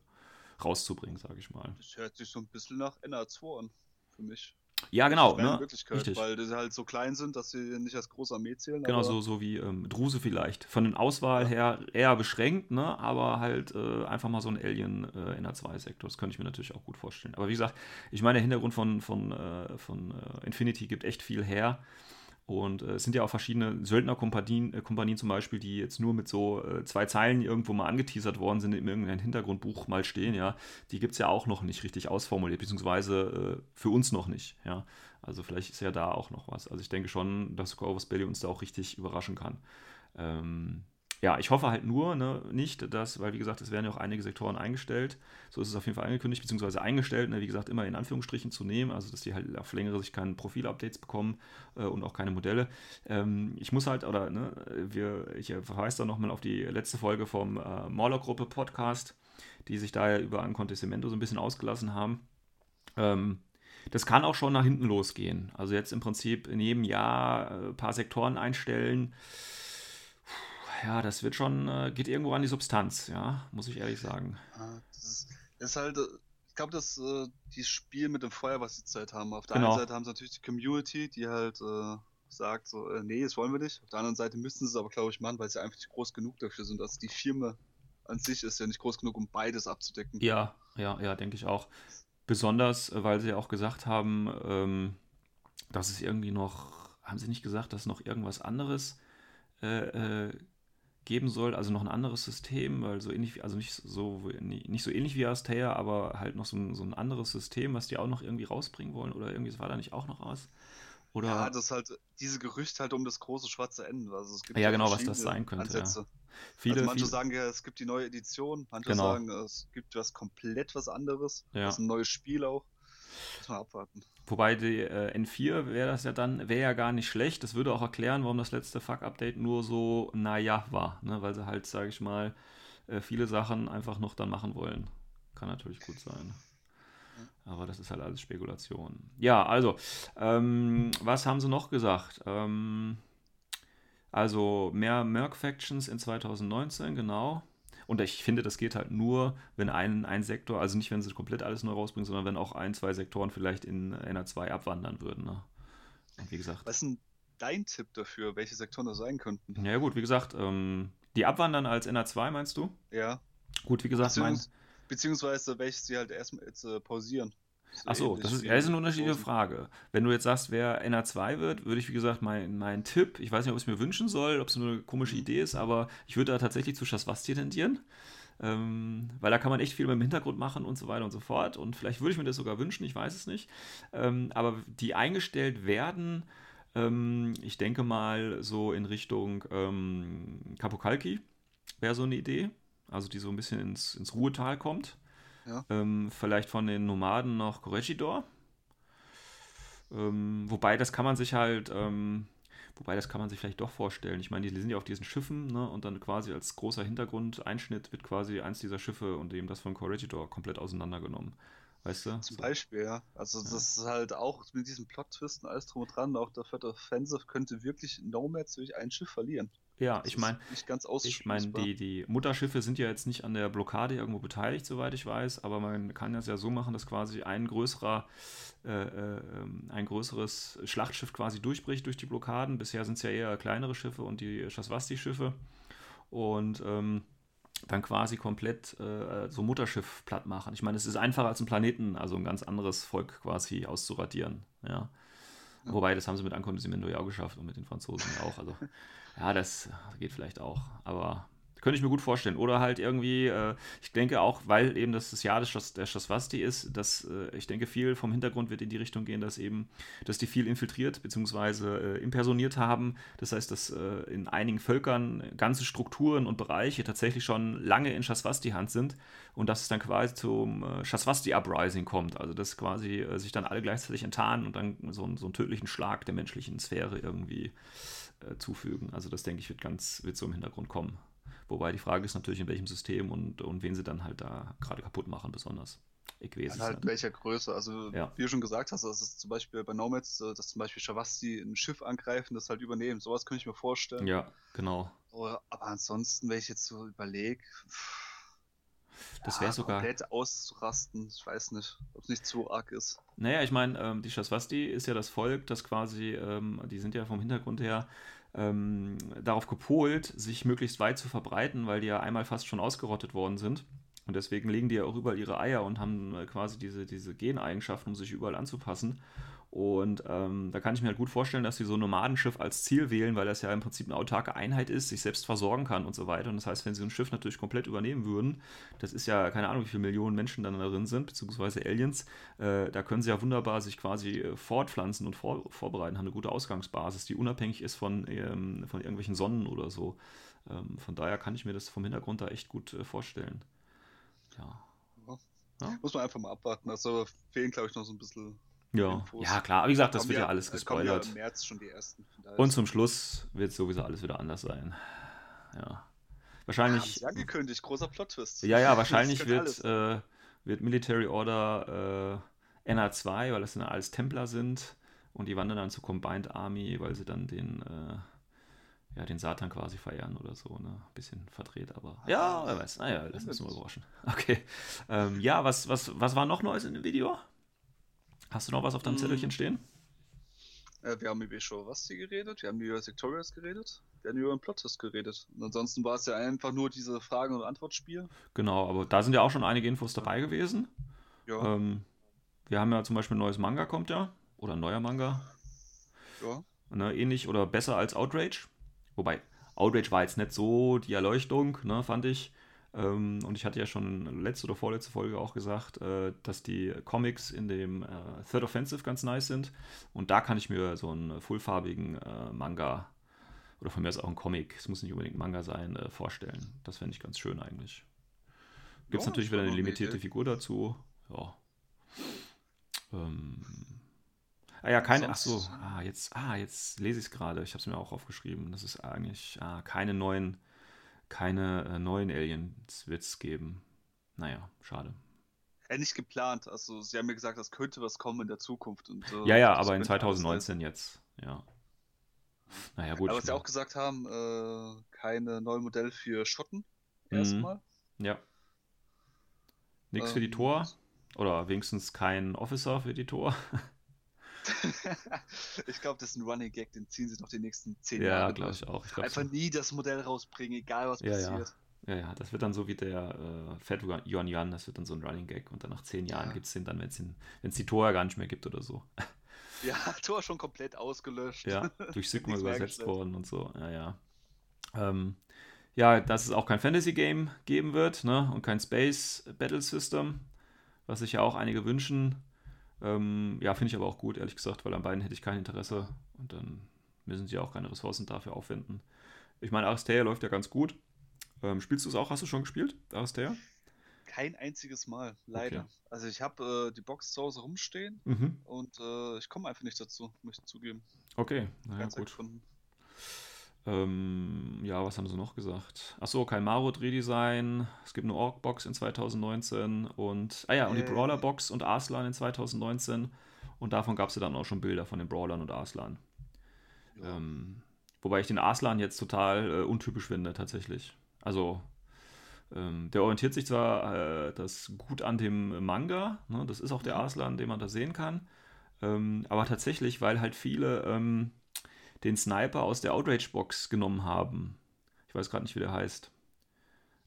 rauszubringen, sage ich mal. Das hört sich so ein bisschen nach NA2 an, für mich. Ja, genau. Ne? in Wirklichkeit, Richtig. weil die halt so klein sind, dass sie nicht als große Armee zählen. Genau, so, so wie ähm, Druse vielleicht. Von den Auswahl her eher beschränkt, ne? aber halt äh, einfach mal so ein Alien äh, NR2-Sektor. Das könnte ich mir natürlich auch gut vorstellen. Aber wie gesagt, ich meine, der Hintergrund von, von, äh, von äh, Infinity gibt echt viel her. Und äh, es sind ja auch verschiedene Söldnerkompanien äh, zum Beispiel, die jetzt nur mit so äh, zwei Zeilen irgendwo mal angeteasert worden sind, in irgendeinem Hintergrundbuch mal stehen, ja. Die gibt es ja auch noch nicht richtig ausformuliert, beziehungsweise äh, für uns noch nicht, ja. Also vielleicht ist ja da auch noch was. Also ich denke schon, dass Corvus Belli uns da auch richtig überraschen kann. Ähm, ja, ich hoffe halt nur ne, nicht, dass, weil wie gesagt, es werden ja auch einige Sektoren eingestellt. So ist es auf jeden Fall angekündigt, beziehungsweise eingestellt, ne, wie gesagt, immer in Anführungsstrichen zu nehmen, also dass die halt auf längere Sicht keine Profil-Updates bekommen äh, und auch keine Modelle. Ähm, ich muss halt, oder ne, wir, ich verweise da nochmal auf die letzte Folge vom äh, Morlock-Gruppe Podcast, die sich da ja über Ancontessimento so ein bisschen ausgelassen haben. Ähm, das kann auch schon nach hinten losgehen. Also jetzt im Prinzip in jedem Jahr ein paar Sektoren einstellen. Ja, das wird schon, äh, geht irgendwo an die Substanz, ja, muss ich ehrlich sagen. Ah, das ist, halt, äh, ich glaube, dass äh, die Spiel mit dem Feuer, was sie zurzeit haben. Auf der Genau. einen Seite haben sie natürlich die Community, die halt äh, sagt, so, äh, nee, das wollen wir nicht. Auf der anderen Seite müssten sie es aber, glaube ich, machen, weil sie einfach nicht groß genug dafür sind. Also die Firma an sich ist ja nicht groß genug, um beides abzudecken. Ja, ja, ja, denke ich auch. Besonders, äh, weil sie ja auch gesagt haben, ähm, dass es irgendwie noch, haben sie nicht gesagt, dass noch irgendwas anderes äh, äh, geben soll, also noch ein anderes System, weil so ähnlich wie, also nicht so, nicht so ähnlich wie Astea, aber halt noch so ein, so ein anderes System, was die auch noch irgendwie rausbringen wollen oder irgendwie, das war da nicht auch noch was? Oder, Ja, das ist halt diese Gerüchte halt um das große schwarze Ende. Also es gibt Ja, genau, was das sein könnte, ja. Viele, also manche viele, sagen ja, es gibt die neue Edition, manche Genau. sagen, es gibt was komplett was anderes. Ja. Das ist ein neues Spiel auch. Man abwarten. Wobei die äh, N4 wäre das ja dann, wäre ja gar nicht schlecht. Das würde auch erklären, warum das letzte Fuck-Update nur so, naja, war. Ne? Weil sie halt, sage ich mal, äh, viele Sachen einfach noch dann machen wollen. Kann natürlich gut sein. Aber das ist halt alles Spekulation. Ja, also, ähm, was haben sie noch gesagt? Ähm, also, mehr Merc-Factions in 2019, genau. Und ich finde, das geht halt nur, wenn ein, ein Sektor, also nicht, wenn sie komplett alles neu rausbringen, sondern wenn auch ein, zwei Sektoren vielleicht in NR2 abwandern würden. Ne? Und wie gesagt, Was ist denn dein Tipp dafür, welche Sektoren das sein könnten? ja gut, wie gesagt, ähm, die abwandern als NR2, meinst du? Ja. Gut, wie gesagt, mein, Beziehungs beziehungsweise welche sie halt erstmal jetzt äh, pausieren. So Achso, das ist, ja, ist eine unterschiedliche. Frage. Wenn du jetzt sagst, wer NR2 wird, würde ich, wie gesagt, mein, mein Tipp, ich weiß nicht, ob ich es mir wünschen soll, ob es nur eine komische Mhm. Idee ist, aber ich würde da tatsächlich zu Shaswasti tendieren. Ähm, weil da kann man echt viel mit dem Hintergrund machen und so weiter und so fort. Und vielleicht würde ich mir das sogar wünschen, ich weiß es nicht. Ähm, aber die eingestellt werden, ähm, ich denke mal so in Richtung ähm, Capokalki wäre so eine Idee. Also die so ein bisschen ins, ins Ruhetal kommt. Ja. Ähm, vielleicht von den Nomaden noch Corregidor. Ähm, wobei, das kann man sich halt, ähm, wobei, das kann man sich vielleicht doch vorstellen. Ich meine, die sind ja auf diesen Schiffen, ne, und dann quasi als großer Hintergrundeinschnitt wird quasi eins dieser Schiffe und eben das von Corregidor komplett auseinandergenommen. Weißt du? Zum. Beispiel, ja. Also Ja. das ist halt auch mit diesen Plot-Twisten, alles drum und dran, auch der Third Offensive könnte wirklich Nomads durch ein Schiff verlieren. Ja, Das ich meine, Ich meine, die, die Mutterschiffe sind ja jetzt nicht an der Blockade irgendwo beteiligt, soweit ich weiß, aber man kann das ja so machen, dass quasi ein größerer, äh, äh, ähm, ein größeres Schlachtschiff quasi durchbricht durch die Blockaden. Bisher sind es ja eher kleinere Schiffe und die Shaswasti-Schiffe. Und ähm, dann quasi komplett äh, so Mutterschiff platt machen. Ich meine, es ist einfacher als ein Planeten, also ein ganz anderes Volk quasi auszuradieren. Ja. Wobei, das haben sie mit Ancondisimento ja auch geschafft und mit den Franzosen auch. Also, ja, das geht vielleicht auch. Aber Könnte ich mir gut vorstellen. Oder halt irgendwie, äh, ich denke auch, weil eben das das Jahr des Schas der Schaswasti ist, dass äh, ich denke, viel vom Hintergrund wird in die Richtung gehen, dass eben, dass die viel infiltriert bzw. Äh, impersoniert haben. Das heißt, dass äh, in einigen Völkern ganze Strukturen und Bereiche tatsächlich schon lange in Schaswasti-Hand sind und dass es dann quasi zum äh, Schaswasti-Uprising kommt. Also dass quasi äh, sich dann alle gleichzeitig enttarnen und dann so, so einen tödlichen Schlag der menschlichen Sphäre irgendwie zufügen. Also das denke ich wird ganz, wird so im Hintergrund kommen. Wobei die Frage ist natürlich, in welchem System und, und wen sie dann halt da gerade kaputt machen, besonders. Ich weiß es halt nicht. welcher Größe. Also, ja. wie du schon gesagt hast, das ist zum Beispiel bei Nomads, äh, dass zum Beispiel Shavasti ein Schiff angreifen, das halt übernehmen. Sowas könnte ich mir vorstellen. Ja, genau. Aber ansonsten, wenn ich jetzt so überlege, das wäre ja, sogar. Komplett auszurasten, ich weiß nicht, ob es nicht zu arg ist. Naja, ich meine, ähm, die Shaswasti ist ja das Volk, das quasi, ähm, die sind ja vom Hintergrund her ähm, darauf gepolt, sich möglichst weit zu verbreiten, weil die ja einmal fast schon ausgerottet worden sind. Und deswegen legen die ja auch überall ihre Eier und haben äh, quasi diese, diese Geneigenschaften, um sich überall anzupassen. Und ähm, da kann ich mir halt gut vorstellen, dass sie so ein Nomadenschiff als Ziel wählen, weil das ja im Prinzip eine autarke Einheit ist, sich selbst versorgen kann und so weiter. Und das heißt, wenn sie ein Schiff natürlich komplett übernehmen würden, das ist ja keine Ahnung, wie viele Millionen Menschen dann darin sind, beziehungsweise Aliens, äh, da können sie ja wunderbar sich quasi äh, fortpflanzen und vor, vorbereiten, haben eine gute Ausgangsbasis, die unabhängig ist von, ähm, von irgendwelchen Sonnen oder so. Ähm, von daher kann ich mir das vom Hintergrund da echt gut äh, vorstellen. Ja. ja. Muss man einfach mal abwarten. Also fehlen, glaube ich, noch so ein bisschen ja. Ja, klar. Wie gesagt, das wird ja, ja alles gespoilert. Ja im März schon die ersten. Und zum Schluss wird sowieso alles wieder anders sein. Ja. Wahrscheinlich. Ja, angekündigt, großer Plot-Twist. Ja, ja, wahrscheinlich wird, äh, wird Military Order äh, NA2, weil das dann alles Templer sind. Und die wandern dann zur Combined Army, weil sie dann den, äh, ja, den Satan quasi feiern oder so. Ne? Bisschen verdreht, aber. Ja, wer weiß. Naja, lass uns mal überraschen. Okay. Ähm, ja, was, was, was war noch Neues in dem Video? Hast du noch was auf deinem hm. Zettelchen stehen? Äh, wir haben über Show Rusty geredet, wir haben über Sectorials geredet, wir haben über den Plottest geredet. Und ansonsten war es ja einfach nur diese Fragen- und Antwortspiel. Genau, aber da sind ja auch schon einige Infos dabei gewesen. Ja. Ähm, wir haben ja zum Beispiel ein neues Manga kommt ja. Oder ein neuer Manga. Ja. Ne, ähnlich oder besser als Outrage. Wobei, Outrage war jetzt nicht so die Erleuchtung, ne, fand ich. Ähm, und ich hatte ja schon letzte oder vorletzte Folge auch gesagt, äh, dass die Comics in dem äh, Third Offensive ganz nice sind. Und da kann ich mir so einen fullfarbigen äh, Manga oder von mir aus auch ein Comic, es muss nicht unbedingt Manga sein, äh, vorstellen. Das fände ich ganz schön eigentlich. Gibt es ja, natürlich wieder eine limitierte Idee. Figur dazu. Ja. Ähm. Ah ja, keine. Ach so, ah, jetzt, ah, jetzt lese ich es gerade. Ich habe es mir auch aufgeschrieben. Das ist eigentlich ah, keine neuen keine äh, neuen Aliens wird es geben. Naja, schade. Nicht geplant. Also sie haben mir gesagt, es könnte was kommen in der Zukunft. Und, äh, ja, ja, aber in 2019 jetzt, ja. Naja, gut. Aber was sie auch gesagt haben, äh, keine neue Modell für Schotten. Mhm. Erstmal. Ja. Nichts ähm, für die ähm, Tor. Oder wenigstens kein Officer für die Tor. ich glaube, das ist ein Running Gag, den ziehen sie noch die nächsten zehn ja, Jahre. Ja, glaube ich auch. Ich glaub Einfach so. nie das Modell rausbringen, egal was ja, passiert. Ja. ja, ja, das wird dann so wie der äh, Fat Yuan Yuan, das wird dann so ein Running Gag und dann nach zehn Jahren ja. gibt es den dann, wenn es die Tor gar nicht mehr gibt oder so. Ja, Tor schon komplett ausgelöscht. Ja, durch Sigma übersetzt worden und so. Ja, ja. Ähm, ja, dass es auch kein Fantasy-Game geben wird ne? und kein Space Battle System, was sich ja auch einige wünschen. Ähm, ja, finde ich aber auch gut, ehrlich gesagt, weil an beiden hätte ich kein Interesse und dann müssen sie auch keine Ressourcen dafür aufwenden. Ich meine, Aristea läuft ja ganz gut. Ähm, spielst du es auch? Hast du schon gespielt, Aristea? Kein einziges Mal, leider. Okay. Also ich habe äh, die Box zu Hause rumstehen mhm. und äh, ich komme einfach nicht dazu, muss ich zugeben. Okay, naja, gut. Gefunden. Ähm, ja, was haben sie noch gesagt? Achso, kein Marut-Redesign. Es gibt eine Org-Box in 2019 und, ah ja, und die. Brawler-Box und Arslan in 2019. Und davon gab es ja dann auch schon Bilder von den Brawlern und Arslan. Ja. Ähm, wobei ich den Arslan jetzt total äh, untypisch finde, tatsächlich. Also, ähm, der orientiert sich zwar äh, das gut an dem Manga, ne? das ist auch der mhm. Arslan, den man da sehen kann. Ähm, aber tatsächlich, weil halt viele ähm, den Sniper aus der Outrage-Box genommen haben. Ich weiß gerade nicht, wie der heißt.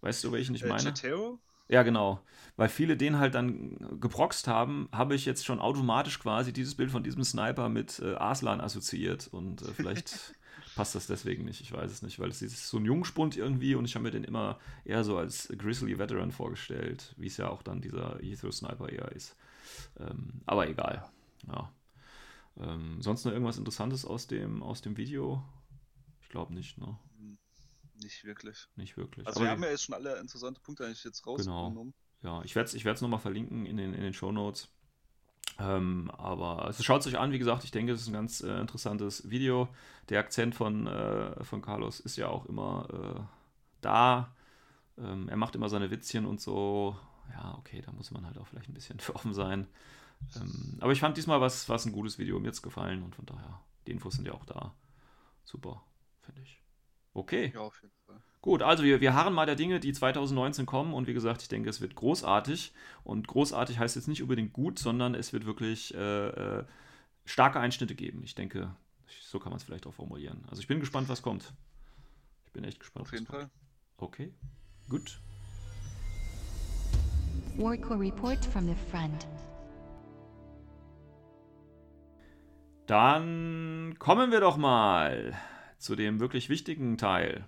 Weißt du, welchen ich äh, meine? Chatero? Ja, genau. Weil viele den halt dann geproxt haben, habe ich jetzt schon automatisch quasi dieses Bild von diesem Sniper mit äh, Arslan assoziiert. Und äh, vielleicht passt das deswegen nicht. Ich weiß es nicht, weil es ist so ein Jungspund irgendwie und ich habe mir den immer eher so als Grizzly Veteran vorgestellt, wie es ja auch dann dieser Ether Sniper eher ist. Ähm, aber egal. Ja. Ähm, sonst noch irgendwas Interessantes aus dem, aus dem Video? Ich glaube nicht, ne? Nicht wirklich. Nicht wirklich. Also Aber wir haben ja jetzt schon alle interessante Punkte eigentlich jetzt rausgenommen. Ja, ich werde es ich werd's nochmal verlinken in den, in den Show Notes. Ähm, aber also schaut es euch an, wie gesagt, ich denke, es ist ein ganz äh, interessantes Video. Der Akzent von, äh, von Carlos ist ja auch immer äh, da. Ähm, er macht immer seine Witzchen und so. Ja, okay, da muss man halt auch vielleicht ein bisschen für offen sein. Ähm, aber ich fand diesmal was, was ein gutes Video, mir jetzt gefallen und von daher, die Infos sind ja auch da. Super, finde ich. Okay. Ja, auf jeden Fall. Gut, also wir, wir harren mal der Dinge, die 2019 kommen und wie gesagt, ich denke, es wird großartig und großartig heißt jetzt nicht unbedingt gut, sondern es wird wirklich äh, äh, starke Einschnitte geben. Ich denke, so kann man es vielleicht auch formulieren. Also ich bin gespannt, was kommt. Ich bin echt gespannt. Auf jeden Fall. kommt. Okay, gut. Warco report from the front. Dann kommen wir doch mal zu dem wirklich wichtigen Teil,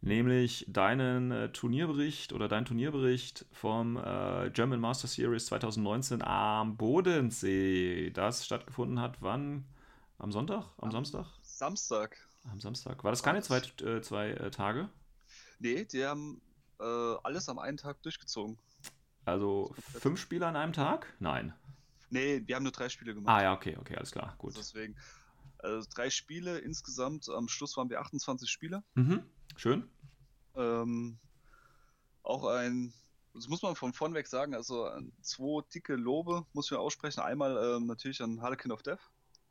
nämlich deinen äh, Turnierbericht oder dein Turnierbericht vom äh, German Master Series 2019 am Bodensee, das stattgefunden hat. Wann? Am Sonntag? Am, Samstag? Samstag. Am Samstag. War das keine zwei, äh, zwei äh, Tage? Nee, die haben äh, alles am einen Tag durchgezogen. Also fünf Spieler an einem Tag? Nein. Nee, wir haben nur drei Spiele gemacht. Ah ja, okay, okay, alles klar, gut. Deswegen. Also drei Spiele insgesamt. Am Schluss waren wir 28 Spieler. Mhm. Schön. Ähm, auch ein, das muss man von vorn weg sagen, also zwei dicke Lobe muss ich aussprechen. Einmal ähm, natürlich an Harlequin of Death,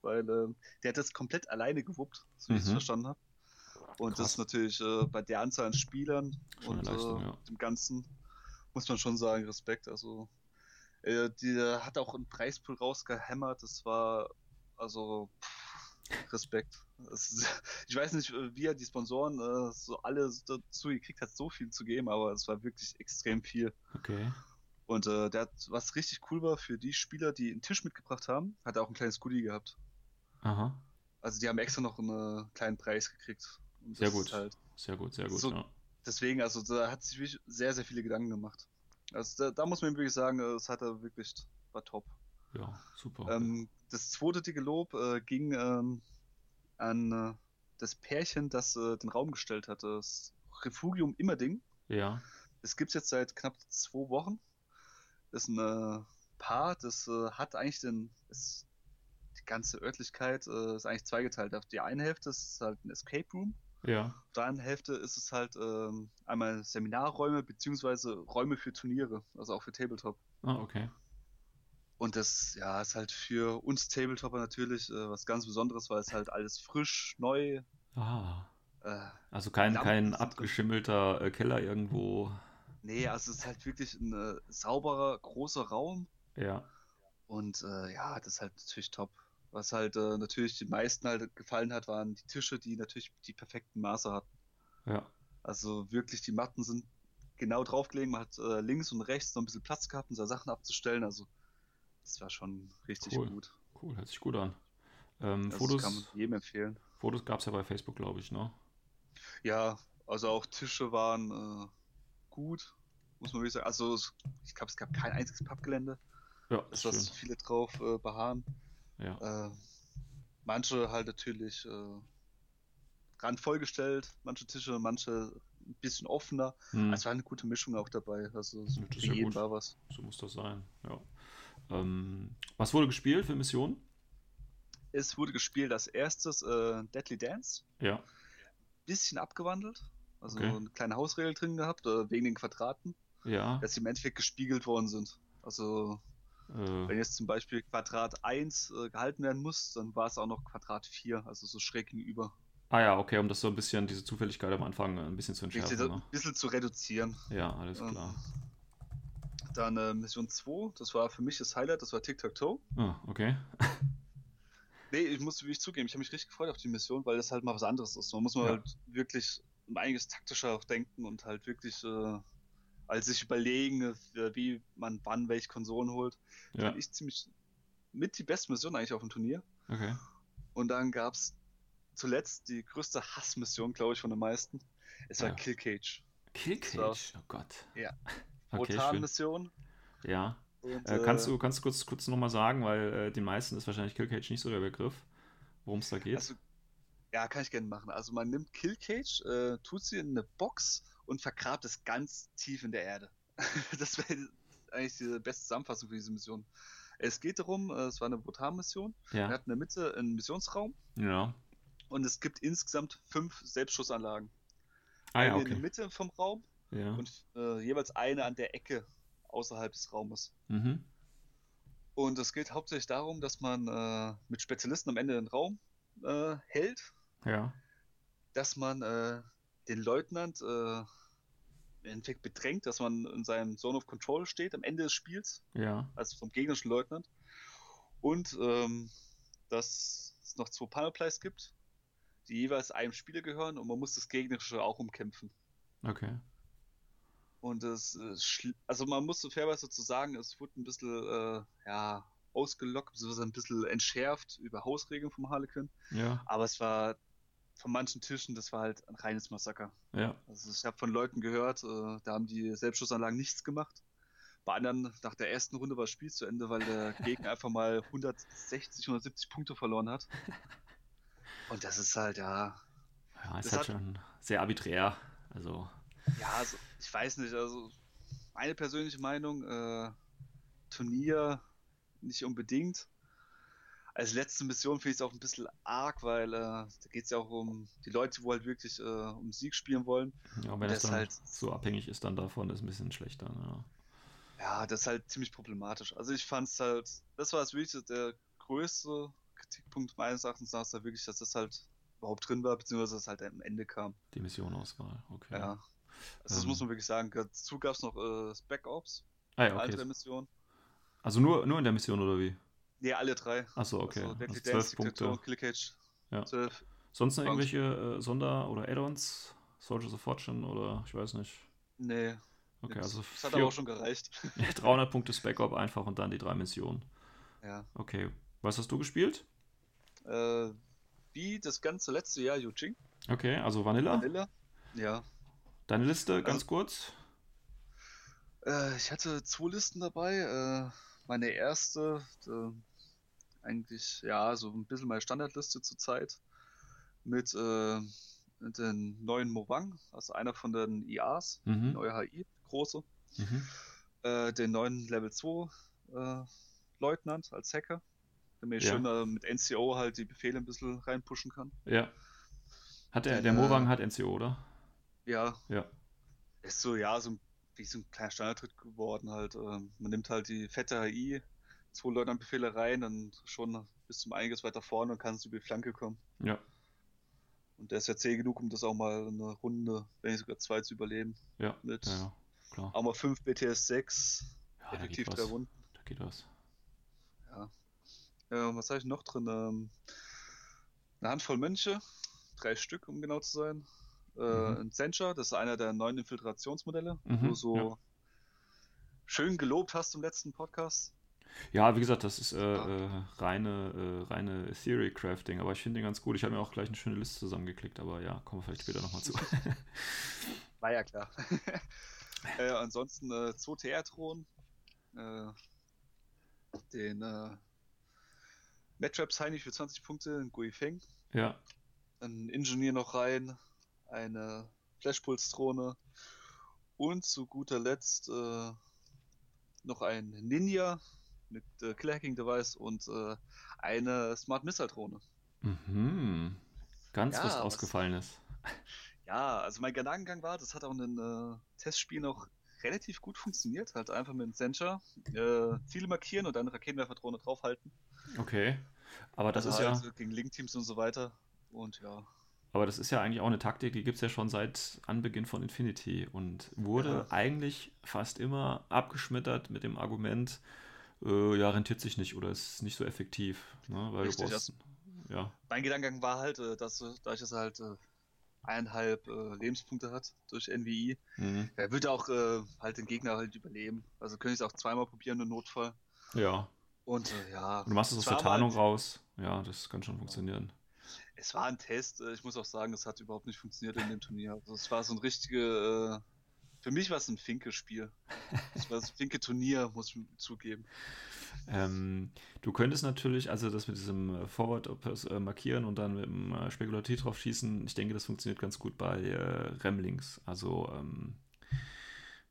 weil ähm, der hat das komplett alleine gewuppt, so wie ich es Mhm. verstanden habe. Und Krass. das ist natürlich äh, bei der Anzahl an Spielern Schon und Leistung, äh, ja. dem Ganzen muss man schon sagen, Respekt. Also äh, die hat auch einen Preispool rausgehämmert, das war also pff, Respekt. Es, ich weiß nicht, äh, wie er die Sponsoren äh, so alle dazu gekriegt hat, so viel zu geben, aber es war wirklich extrem viel. Okay. Und äh, der hat, was richtig cool war für die Spieler, die einen Tisch mitgebracht haben, hat er auch ein kleines Goodie gehabt. Aha. Also die haben extra noch einen kleinen Preis gekriegt. Sehr gut. Halt, Sehr gut, sehr gut. So- ja. deswegen, also da hat sich wirklich sehr, sehr viele Gedanken gemacht. Also da, da muss man wirklich sagen, äh, das hat er wirklich, war top. ja, super. Ähm, das zweite dicke Lob äh, ging ähm, an äh, das Pärchen, das äh, den Raum gestellt hat. Das Refugium Immerding. ja. Das gibt es jetzt seit knapp zwei Wochen. Das ist ein äh, Paar, das äh, hat eigentlich den, ist, die ganze Örtlichkeit äh, ist eigentlich zweigeteilt. Auf die eine Hälfte ist halt ein Escape Room. Ja. Auf der anderen Hälfte ist es halt ähm, einmal Seminarräume beziehungsweise Räume für Turniere, also auch für Tabletop. Ah, okay. Und das, ja, ist halt für uns Tabletopper natürlich äh, was ganz Besonderes, weil es halt alles frisch, neu. Ah. Äh, Also kein, Lampen kein abgeschimmelter äh, Keller irgendwo. nee, also es ist halt wirklich ein äh, sauberer, großer Raum. Ja. Und äh, ja, das ist halt natürlich top. Was halt äh, natürlich den meisten halt gefallen hat, waren die Tische, die natürlich die perfekten Maße hatten. Ja. Also wirklich, die Matten sind genau draufgelegen. Man hat äh, links und rechts noch ein bisschen Platz gehabt, um seine Sachen abzustellen. Also das war schon richtig Cool. gut. Cool, hört sich gut an. Ähm, Das Fotos kann man jedem empfehlen. Fotos gab es ja bei Facebook, glaube ich, ne? Ja, also auch Tische waren äh, gut, muss man wirklich sagen. Also ich glaube, es gab kein einziges Pappgelände, Ja, dass ist was viele drauf äh, beharren. Ja. Äh, manche halt natürlich äh, randvollgestellt, manche Tische, manche ein bisschen offener. Hm, Es war eine gute Mischung auch dabei. Also das ist für jeden war was. so muss das sein. Ja. Ähm, was wurde gespielt für Missionen? Es wurde gespielt als erstes äh, Deadly Dance, Ja. bisschen abgewandelt. Also Okay. eine kleine Hausregel drin gehabt, äh, wegen den Quadraten, Ja. dass sie im Endeffekt gespiegelt worden sind. Also Wenn Äh, jetzt zum Beispiel Quadrat 1 äh, gehalten werden muss, dann war es auch noch Quadrat 4, also so schräg gegenüber. ah ja, okay, um das so ein bisschen, diese Zufälligkeit am Anfang äh, ein bisschen zu Richtig, entschärfen. ein Ne? bisschen zu reduzieren. Ja, alles Ähm, klar. Dann äh, Mission 2, das war für mich das Highlight, das war Tic-Tac-Toe. Ah, okay. Nee, ich muss wirklich zugeben, ich habe mich richtig gefreut auf die Mission, weil das halt mal was anderes ist. Man muss mal Ja. halt wirklich um einiges taktischer auch denken und halt wirklich äh, als sich überlegen, äh, wie man wann welche Konsolen holt. Ja, Fand ich ziemlich mit die beste Mission eigentlich auf dem Turnier. okay. Und dann gab es zuletzt die größte Hassmission, glaube ich, von den meisten. Es war Ja. Kill Cage. Killcage, oh Gott. Ja. Okay. Brutal-Mission. Ja. Und, Äh, kannst äh, du kannst du kurz, kurz nochmal sagen, weil äh, den meisten ist wahrscheinlich Killcage nicht so der Begriff, worum es da geht. Also, ja, kann ich gerne machen. Also man nimmt Kill Cage, äh, tut sie in eine Box und vergrabt es ganz tief in der Erde. das wäre eigentlich die beste Zusammenfassung für diese Mission. Es geht darum, äh, es war eine Brutal-Mission. Wir ja. hatten in der Mitte einen Missionsraum Ja. und es gibt insgesamt fünf Selbstschussanlagen. Ah ja, eine in der okay. Mitte vom Raum Ja. und äh, jeweils eine an der Ecke außerhalb des Raumes. Mhm. Und es geht hauptsächlich darum, dass man äh, mit Spezialisten am Ende den Raum äh, hält, Ja. dass man äh, den Leutnant äh, im Endeffekt bedrängt, dass man in seinem Zone of Control steht am Ende des Spiels, Ja. also vom gegnerischen Leutnant. Und ähm, dass es noch zwei Panelplays gibt, die jeweils einem Spieler gehören und man muss das gegnerische auch umkämpfen. Okay. Und es, schl- also man muss so fairerweise dazu sagen, es wurde ein bisschen äh, ja, ausgelockt, beziehungsweise ein bisschen entschärft über Hausregeln vom Harlequin. Ja. Aber es war von manchen Tischen, das war halt ein reines Massaker. Ja. Also ich habe von Leuten gehört, äh, da haben die Selbstschussanlagen nichts gemacht. Bei anderen, nach der ersten Runde war das Spiel zu Ende, weil der Gegner einfach mal 160, 170 Punkte verloren hat. Und das ist halt, ja, Ja, ist halt schon sehr arbiträr. Also, ja, also, ich weiß nicht, also meine persönliche Meinung, äh, Turnier nicht unbedingt. Als letzte Mission finde ich es auch ein bisschen arg, weil äh, da geht es ja auch um die Leute, wo halt wirklich äh, um Sieg spielen wollen. ja, wenn Das das dann halt- so abhängig ist dann davon, ist ein bisschen schlechter. Ja. Ja, das ist halt ziemlich problematisch. Also ich fand es halt, das war es wirklich der größte Kritikpunkt meines Erachtens nach, da wirklich, dass das halt überhaupt drin war, beziehungsweise dass es halt am Ende kam. Die Missionauswahl, okay. Ja. Also das Ähm. muss man wirklich sagen. Dazu gab es noch äh, Spec Ops, Ah ja, okay. drei Missionen. Also nur, nur in der Mission oder wie? Nee, alle drei. Achso, okay. Also Also Dance, zwölf Diktator Punkte. und Kill Cage. Ja. 12. Sonst noch irgendwelche äh, Sonder- oder Add-ons? Soldiers of Fortune oder ich weiß nicht. Nee. Okay, also das hat aber auch schon gereicht. 300 Punkte Spec-Op einfach und dann die drei Missionen. ja. Okay. Was hast du gespielt? Äh, wie das ganze letzte Jahr Yujing. Okay, also Vanilla. Vanilla. Ja. Deine Liste, Also- ganz kurz. Äh, ich hatte zwei Listen dabei. Äh, meine erste, eigentlich, ja, so ein bisschen meine Standardliste zurzeit. Mit äh, den neuen Mowang, also einer von den IAs, Mhm. neue HI, große. Mhm. Äh, den neuen Level 2 äh, Leutnant als Hacker, damit ich Ja. schön äh, mit NCO halt die Befehle ein bisschen reinpushen kann. Ja. Hat der, der Äh, Mowang hat NCO, oder? Ja, Ja. ist so, ja, so ein, wie so ein kleiner Standardtritt geworden halt. Ähm, man nimmt halt die fette HI, zwei Leutnantbefehle rein und schon bis zum einiges weiter vorne und kannst über die Flanke kommen. Ja. Und der ist ja zäh genug, um das auch mal eine Runde, wenn nicht sogar zwei zu überleben. Ja. Mit Ja, ja, klar. auch mal 5 BTS 6, Ja, effektiv drei. Runden. Da geht was. Ja, was habe ich noch drin? Ähm, eine Handvoll Mönche, drei Stück, um genau zu sein. Äh, Mhm. Ein Sencher, das ist einer der neuen Infiltrationsmodelle, wo Mhm, du so ja. schön gelobt hast im letzten Podcast. Ja, wie gesagt, das ist äh, Ja. äh, reine, äh, reine Theory Crafting, aber ich finde den ganz gut. Ich habe mir auch gleich eine schöne Liste zusammengeklickt, aber ja, kommen wir vielleicht später nochmal zu. War ja klar. äh, ansonsten äh, zwei TR-Thronen, äh, den äh, Matraps Heini für 20 Punkte, ein Gui Feng, ja, ein Ingenieur noch rein, eine Flashpulse-Drohne und zu guter Letzt äh, noch ein Ninja mit äh, Killer Hacking Device und äh, eine Smart Missile Drohne. mhm. Ganz Ja, was was- Ausgefallenes. Ja, also mein Gedankengang war, das hat auch in den äh, Testspielen auch relativ gut funktioniert. Halt einfach mit dem Sensor äh, Ziele markieren und dann Raketenwerferdrohne draufhalten. Okay. Aber das also ist halt ja, gegen Link-Teams und so weiter. Und ja. aber das ist ja eigentlich auch eine Taktik, die gibt es ja schon seit Anbeginn von Infinity und wurde Ja. eigentlich fast immer abgeschmettert mit dem Argument, äh, ja, rentiert sich nicht oder ist nicht so effektiv. Ne? Weil Richtig, du brauchst, ja, Mein Gedankengang war halt, äh, dass äh, dadurch, dass er halt äh, eineinhalb äh, Lebenspunkte hat durch NVI, mhm. er würde auch äh, halt den Gegner halt überleben. Also könnte ich es auch zweimal probieren im Notfall. ja. Und ja. Und du machst es aus der Tarnung raus. Ja, das kann schon funktionieren. Es war ein Test. Ich muss auch sagen, es hat überhaupt nicht funktioniert in dem Turnier. Also es war so ein richtige. Für mich war es ein Finke-Spiel. Es war das Finke-Turnier, muss ich zugeben. Ähm, du könntest natürlich, also das mit diesem äh, Forward äh, markieren und dann mit dem äh, Spekulativ drauf schießen, ich denke, das funktioniert ganz gut bei äh, Remlings, also ähm,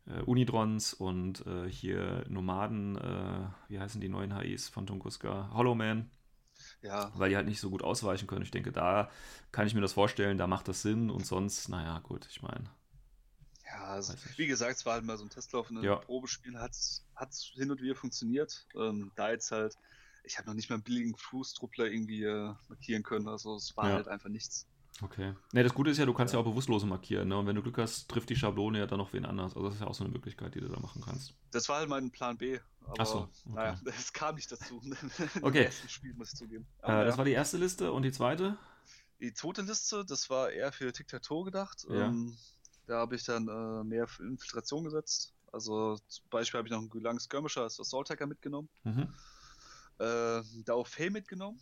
äh, Unidrons und äh, hier Nomaden, wie heißen die neuen HIs von Tunguska? Hollow Man, Ja, weil die halt nicht so gut ausweichen können. Ich denke, da kann ich mir das vorstellen, da macht das Sinn und sonst, naja, gut, ich meine, ja also, wie gesagt, es war halt mal so ein Testlauf, ein Ja. Probespiel, hat es hin und wieder funktioniert. Ähm, da jetzt halt, ich habe noch nicht mal einen billigen Fußtruppler irgendwie äh, markieren können, also es war Ja. halt einfach nichts. okay. Ne, das Gute ist ja, du kannst ja, Ja. auch Bewusstlose markieren, ne? Und wenn du Glück hast, trifft die Schablone ja dann noch wen anders. Also das ist ja auch so eine Möglichkeit, die du da machen kannst. Das war halt mein Plan B, aber Ach so, okay. naja, es kam nicht dazu. Im Okay. ersten Spiel, muss ich zugeben. Äh, Aber Das ja. war die erste Liste und die zweite? Die zweite Liste, das war eher für Tic-Tac-Toe gedacht. Ja. Ähm, da habe ich dann äh, mehr für Infiltration gesetzt. Also zum Beispiel habe ich noch einen Gulang Skirmisher als Assault Hacker mitgenommen. Mhm. Äh, Dao Fei mitgenommen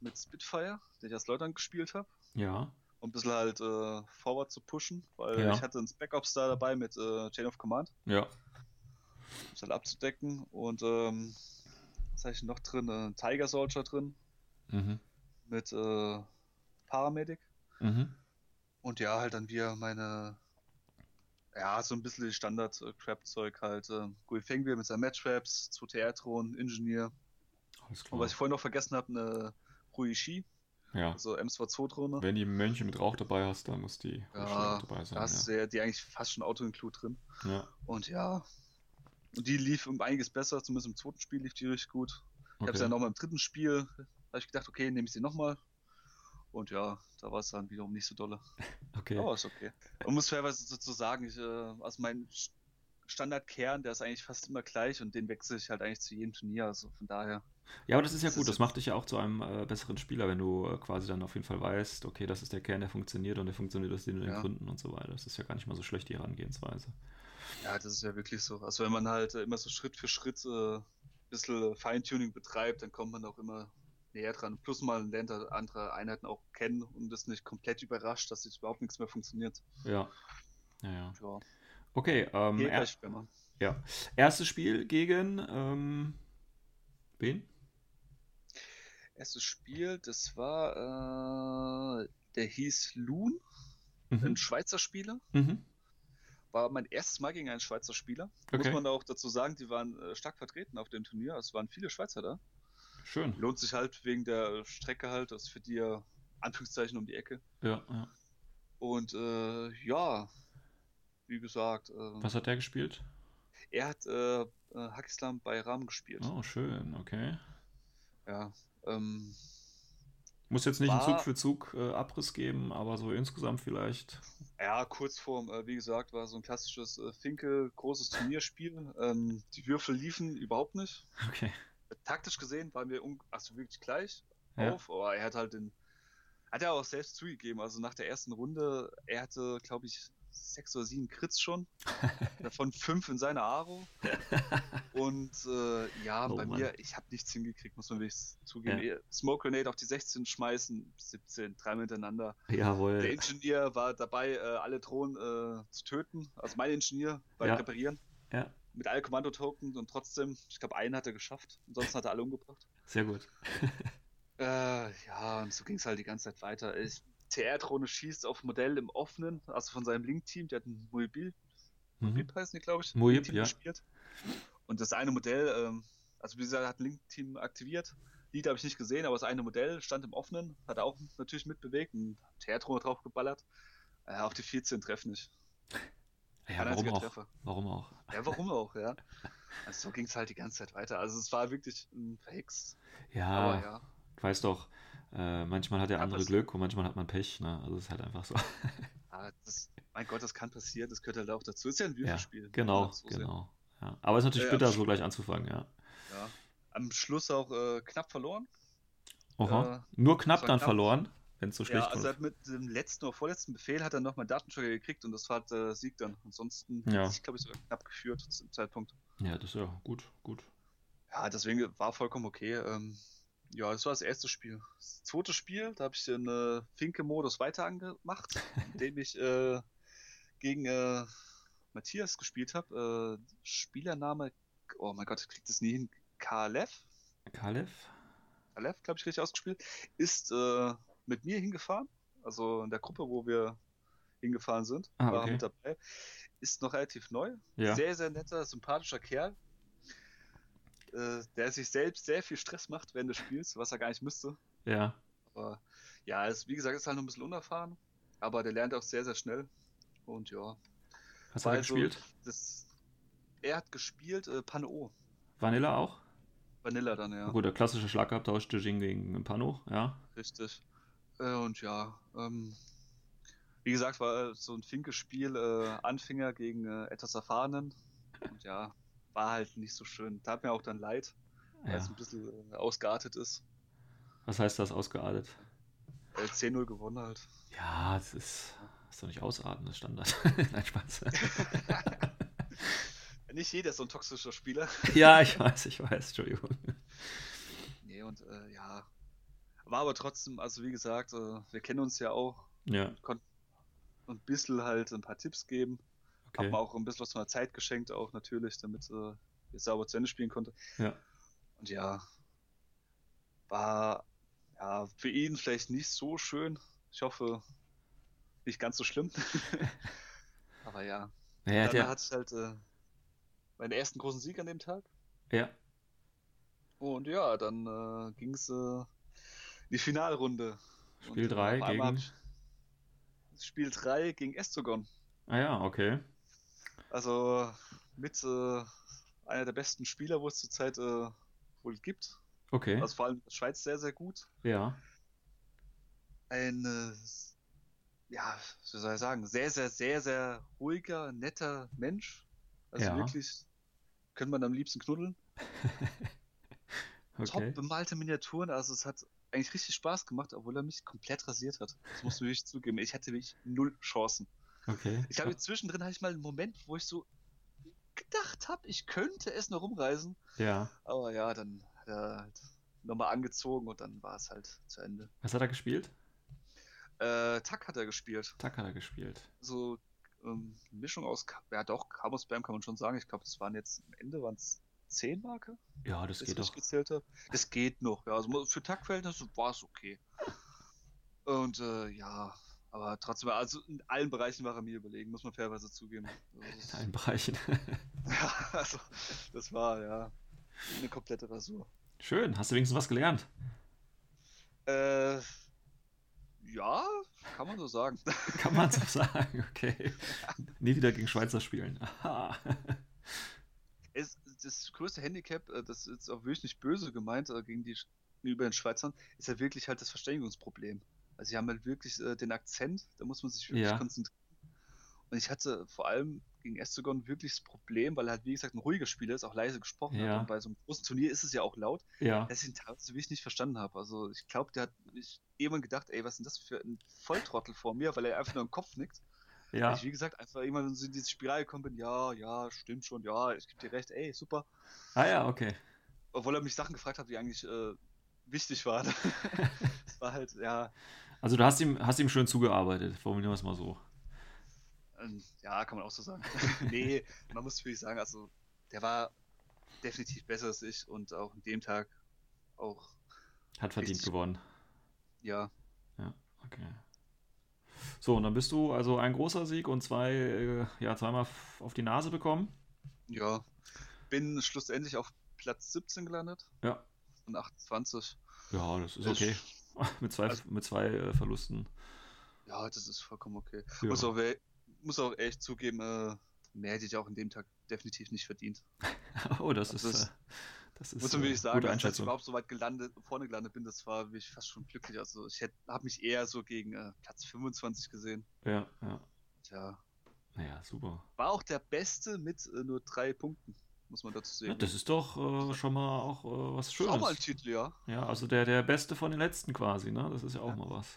mit Spitfire, den ich als Leutnant gespielt habe. Ja. Um ein bisschen halt äh, forward zu pushen, weil Ja. ich hatte einen Backup-Star dabei mit äh, Chain of Command, Ja. um es halt abzudecken. Und ähm, was habe ich noch drin? Äh, Ein Tiger Soldier drin Mhm. mit äh, Paramedic. Mhm. Und ja, halt dann wieder meine, ja, so ein bisschen Standard-Crap-Zeug halt. Äh, Gui Fengwe mit seinen Match-Traps, 2 TR-Thron, Ingenieur. Alles Und klar. was ich vorhin noch vergessen habe, eine Ruishi, Ja. also M2-2-Drohne. Wenn die Mönche mit Rauch dabei hast, dann muss die Ja, auch dabei sein. Da hast Ja. ja die eigentlich fast schon Auto-Include drin. Ja. Und ja, und die lief um einiges besser, zumindest im zweiten Spiel lief die richtig gut. Ich habe Okay. sie dann nochmal im dritten Spiel, habe ich gedacht, okay, nehme ich sie nochmal. Und ja, da war es dann wiederum nicht so dolle. okay. Aber ist okay. Und muss fairerweise dazu sagen, ich, äh, also mein St- Standardkern, der ist eigentlich fast immer gleich und den wechsle ich halt eigentlich zu jedem Turnier. Also von daher. Ja, aber das ist ja Das gut. ist Das macht dich ja auch zu einem äh, besseren Spieler, wenn du äh, quasi dann auf jeden Fall weißt, okay, das ist der Kern, der funktioniert und der funktioniert aus den Ja. Gründen und so weiter. Das ist ja gar nicht mal so schlecht, die Herangehensweise. Ja, das ist ja wirklich so. Also wenn man halt äh, immer so Schritt für Schritt äh, ein bisschen Feintuning betreibt, dann kommt man auch immer näher dran. Plus man lernt andere Einheiten auch kennen und ist nicht komplett überrascht, dass jetzt überhaupt nichts mehr funktioniert. Ja. Ja, ja. Ja, Okay, ähm, geht er, gleich ja. erstes Spiel gegen ähm, wen? Erstes Spiel, das war, äh, der hieß Loon, ein Mhm. Schweizer Spieler. Mhm. War mein erstes Mal gegen einen Schweizer Spieler. Muss Okay. man auch dazu sagen, die waren äh, stark vertreten auf dem Turnier. Es waren viele Schweizer da. Schön. Lohnt sich halt wegen der Strecke halt, das ist für ja Anführungszeichen um die Ecke. Ja, ja. Und äh, ja, wie gesagt, äh, Was hat der gespielt? er hat äh, äh, Hakislam bei Ram gespielt. Oh, schön, okay. Ja, ähm, Muss jetzt nicht einen War- Zug für Zug äh, Abriss geben, aber so insgesamt vielleicht. ja, Kurzform, äh, wie gesagt, war so ein klassisches äh, Finke, großes Turnierspiel. Ähm, die Würfel liefen überhaupt nicht. Okay. Taktisch gesehen waren wir also wirklich gleich Ja. auf, aber er hat halt den, hat er auch selbst zugegeben, also nach der ersten Runde, er hatte, glaube ich, sechs oder sieben Crits schon, davon fünf in seiner Aro. Und äh, ja, Oh bei Mann. mir, ich habe nichts hingekriegt, muss man wirklich zugeben. Ja. Smoke Grenade auf die 16 schmeißen, 17, dreimal hintereinander. Der Jawohl. Ingenieur war dabei, äh, alle Drohnen äh, zu töten, also mein Ingenieur beim Ja. Reparieren. Ja, Mit allen Kommando-Token und trotzdem, ich glaube, einen hat er geschafft. Ansonsten hat er alle umgebracht. sehr gut. Äh, ja, und so ging es halt die ganze Zeit weiter. Ich, TR-Drohne schießt auf Modell im Offenen, also von seinem Link-Team, der hat ein Mobil, Mhm. Heißen die, glaube ich, Link-Team ja. gespielt. Und das eine Modell, ähm, also wie gesagt, hat ein Link-Team aktiviert. Lied habe ich nicht gesehen, aber das eine Modell stand im Offenen, hat auch natürlich mitbewegt und TR-Drohne drauf geballert. Äh, auf die 14 treffen nicht. Ja, warum auch? Treffer. Warum auch? Ja, warum auch, ja. Also so ging es halt die ganze Zeit weiter. Also es war wirklich ein Verhext. Ja, Aber ja. du weißt doch, äh, manchmal hat der Kann andere passieren. Glück und manchmal hat man Pech. Ne? Also es ist halt einfach so. Ah, das, mein Gott, das kann passieren, das gehört halt auch dazu. Ist ja ein Ja, Würfelspiel. genau, Ja, so sehen. genau. Ja. Aber es ist natürlich bitter, so gleich anzufangen, ja. Ja. Am Schluss auch äh, knapp verloren. Oha. Äh, Nur knapp dann knapp. verloren, wenn es so Ja, schlecht also er war. hat mit dem letzten oder vorletzten Befehl hat er nochmal einen Datentracker gekriegt und das war der Sieg dann. Ansonsten Ja. hat sich, glaube ich, sogar knapp geführt zum Zeitpunkt. Ja, das ist ja gut, gut. Ja, deswegen war vollkommen okay. Ähm, Ja, das war das erste Spiel. Das zweite Spiel, da habe ich den äh, Finke-Modus weiter angemacht, indem ich äh, gegen äh, Matthias gespielt habe. Äh, Spielername, oh mein Gott, ich krieg das nie hin. Kalev, Kalef? Kalev, glaube ich, richtig ausgespielt, ist äh, mit mir hingefahren. Also in der Gruppe, wo wir hingefahren sind, Ah, war okay. mit dabei. Ist noch relativ neu. Ja. Sehr, sehr netter, sympathischer Kerl. Äh, der sich selbst sehr viel Stress macht während des Spiels, was er gar nicht müsste. Ja. Aber ja, ist, wie gesagt, ist halt noch ein bisschen unerfahren. Aber der lernt auch sehr, sehr schnell. Und ja. Hast du also gespielt? Das, er hat gespielt äh, Pano. Vanilla auch? Vanilla dann, ja. Gut, der klassische Schlagabtausch Dejing gegen Pano, ja. Richtig. Äh, und ja, ähm, wie gesagt, war äh, so ein Finke-Spiel, äh, Anfänger gegen äh, etwas Erfahrenen. Und ja, war halt nicht so schön. Tat mir auch dann leid, weil es ja. ein bisschen äh, ausgeartet ist. Was heißt das ausgeartet? Äh, 10-0 gewonnen halt. Ja, das ist, das ist doch nicht ausarten, das Standard. Nein, Spaß. Nicht jeder ist so ein toxischer Spieler. ja, ich weiß, ich weiß, Entschuldigung. Nee, und äh, ja. War aber trotzdem, also wie gesagt, äh, wir kennen uns ja auch. Ja, Konnten ein bisschen halt ein paar Tipps geben. okay. Hab mir auch ein bisschen was von der Zeit geschenkt, auch natürlich, damit äh, ich sauber zu Ende spielen konnte. Ja. Und ja, war ja für ihn vielleicht nicht so schön. Ich hoffe, nicht ganz so schlimm. aber ja, Naja, dann der, hatte ich halt äh, meinen ersten großen Sieg an dem Tag. ja, Und ja, dann äh, ging es äh, die Finalrunde. Spiel Und, äh, drei auf einmal gegen- hab ich- Spiel 3 gegen Estogon. ah ja, okay. Also mit äh, einer der besten Spieler, wo es zurzeit äh, wohl gibt. Okay, Also vor allem in der Schweiz sehr, sehr gut. ja, Ein, äh, ja, wie soll ich sagen, sehr, sehr, sehr, sehr ruhiger, netter Mensch. Also Ja. wirklich, könnte man am liebsten knuddeln. okay. Top bemalte Miniaturen, also es hat eigentlich richtig Spaß gemacht, obwohl er mich komplett rasiert hat. Das musst du wirklich zugeben. Ich hatte wirklich null Chancen. Okay. Ich glaube, zwischendrin hatte ich mal einen Moment, wo ich so gedacht habe, ich könnte es noch rumreisen. Ja. Aber ja, dann hat er halt nochmal angezogen und dann war es halt zu Ende. Was hat er gespielt? Äh, Tack hat er gespielt. Tack hat er gespielt. So ähm, Mischung aus, ja doch, Camo Spam kann man schon sagen. Ich glaube, das waren jetzt am Ende waren es 10 Marke, Ja, das das geht ich doch. gezählt habe. Das geht noch, ja. Also für Tack-Verhältnisse war es okay. Und äh, ja, aber trotzdem, also in allen Bereichen war er mir überlegen, muss man fairerweise zugeben. Also, In allen Bereichen. ja, also das war ja eine komplette Rasur. Schön, hast du wenigstens was gelernt? Äh, ja, kann man so sagen. Kann man so sagen, okay. Nie wieder gegen Schweizer spielen. Aha. es, das größte Handicap, äh, das ist auch wirklich nicht böse gemeint äh, gegen die gegenüber den Schweizern, ist ja wirklich halt das Verständigungsproblem. Also sie haben halt wirklich äh, den Akzent, da muss man sich wirklich Ja. konzentrieren. Und ich hatte vor allem gegen Estegon wirklich das Problem, weil er halt wie gesagt ein ruhiger Spieler ist, auch leise gesprochen Ja. hat. Und bei so einem großen Turnier ist es ja auch laut, Ja, dass ich ihn teilweise wirklich nicht verstanden habe. Also ich glaube, der hat ich irgendwann gedacht, ey, was ist denn das für ein Volltrottel vor mir, weil er einfach nur im Kopf nickt. Ja. Ich, wie gesagt, einfach irgendwann so in diese Spirale gekommen bin, ja, ja, stimmt schon, ja, ich gebe dir recht, ey, super. Ah ja, okay. Obwohl er mich Sachen gefragt hat, die eigentlich äh, wichtig waren. Es war halt, ja, Also du hast ihm, hast ihm schön zugearbeitet, formulieren wir es mal so. ähm, ja, kann man auch so sagen. nee, man muss wirklich sagen, also der war definitiv besser als ich und auch an dem Tag auch, Hat verdient gewonnen. ja, Ja, okay. So, und dann bist du also ein großer Sieg und zwei, äh, ja, zweimal auf die Nase bekommen. ja. Bin schlussendlich auf Platz 17 gelandet Ja. und 28. Ja, das ist Ist- okay. mit zwei, also- mit zwei äh, Verlusten. Ja, das ist vollkommen okay. Ja. Muss, auch, muss auch echt zugeben, äh, mehr hätte ich auch an dem Tag definitiv nicht verdient. Oh, das ist, Also das- äh, das ist Muss man wirklich sagen, dass ich überhaupt so weit gelandet, vorne gelandet bin, das war wirklich fast schon glücklich. Also ich habe mich eher so gegen äh, Platz 25 gesehen. Ja, ja. Tja, Naja, super. war auch der Beste mit äh, nur drei Punkten, muss man dazu Ja, sehen. das ist doch äh, schon mal auch äh, was Ist auch mal ein Schönes. Titel, ja. Ja, also der, der Beste von den letzten quasi, ne? Das ist ja auch Ja. mal was.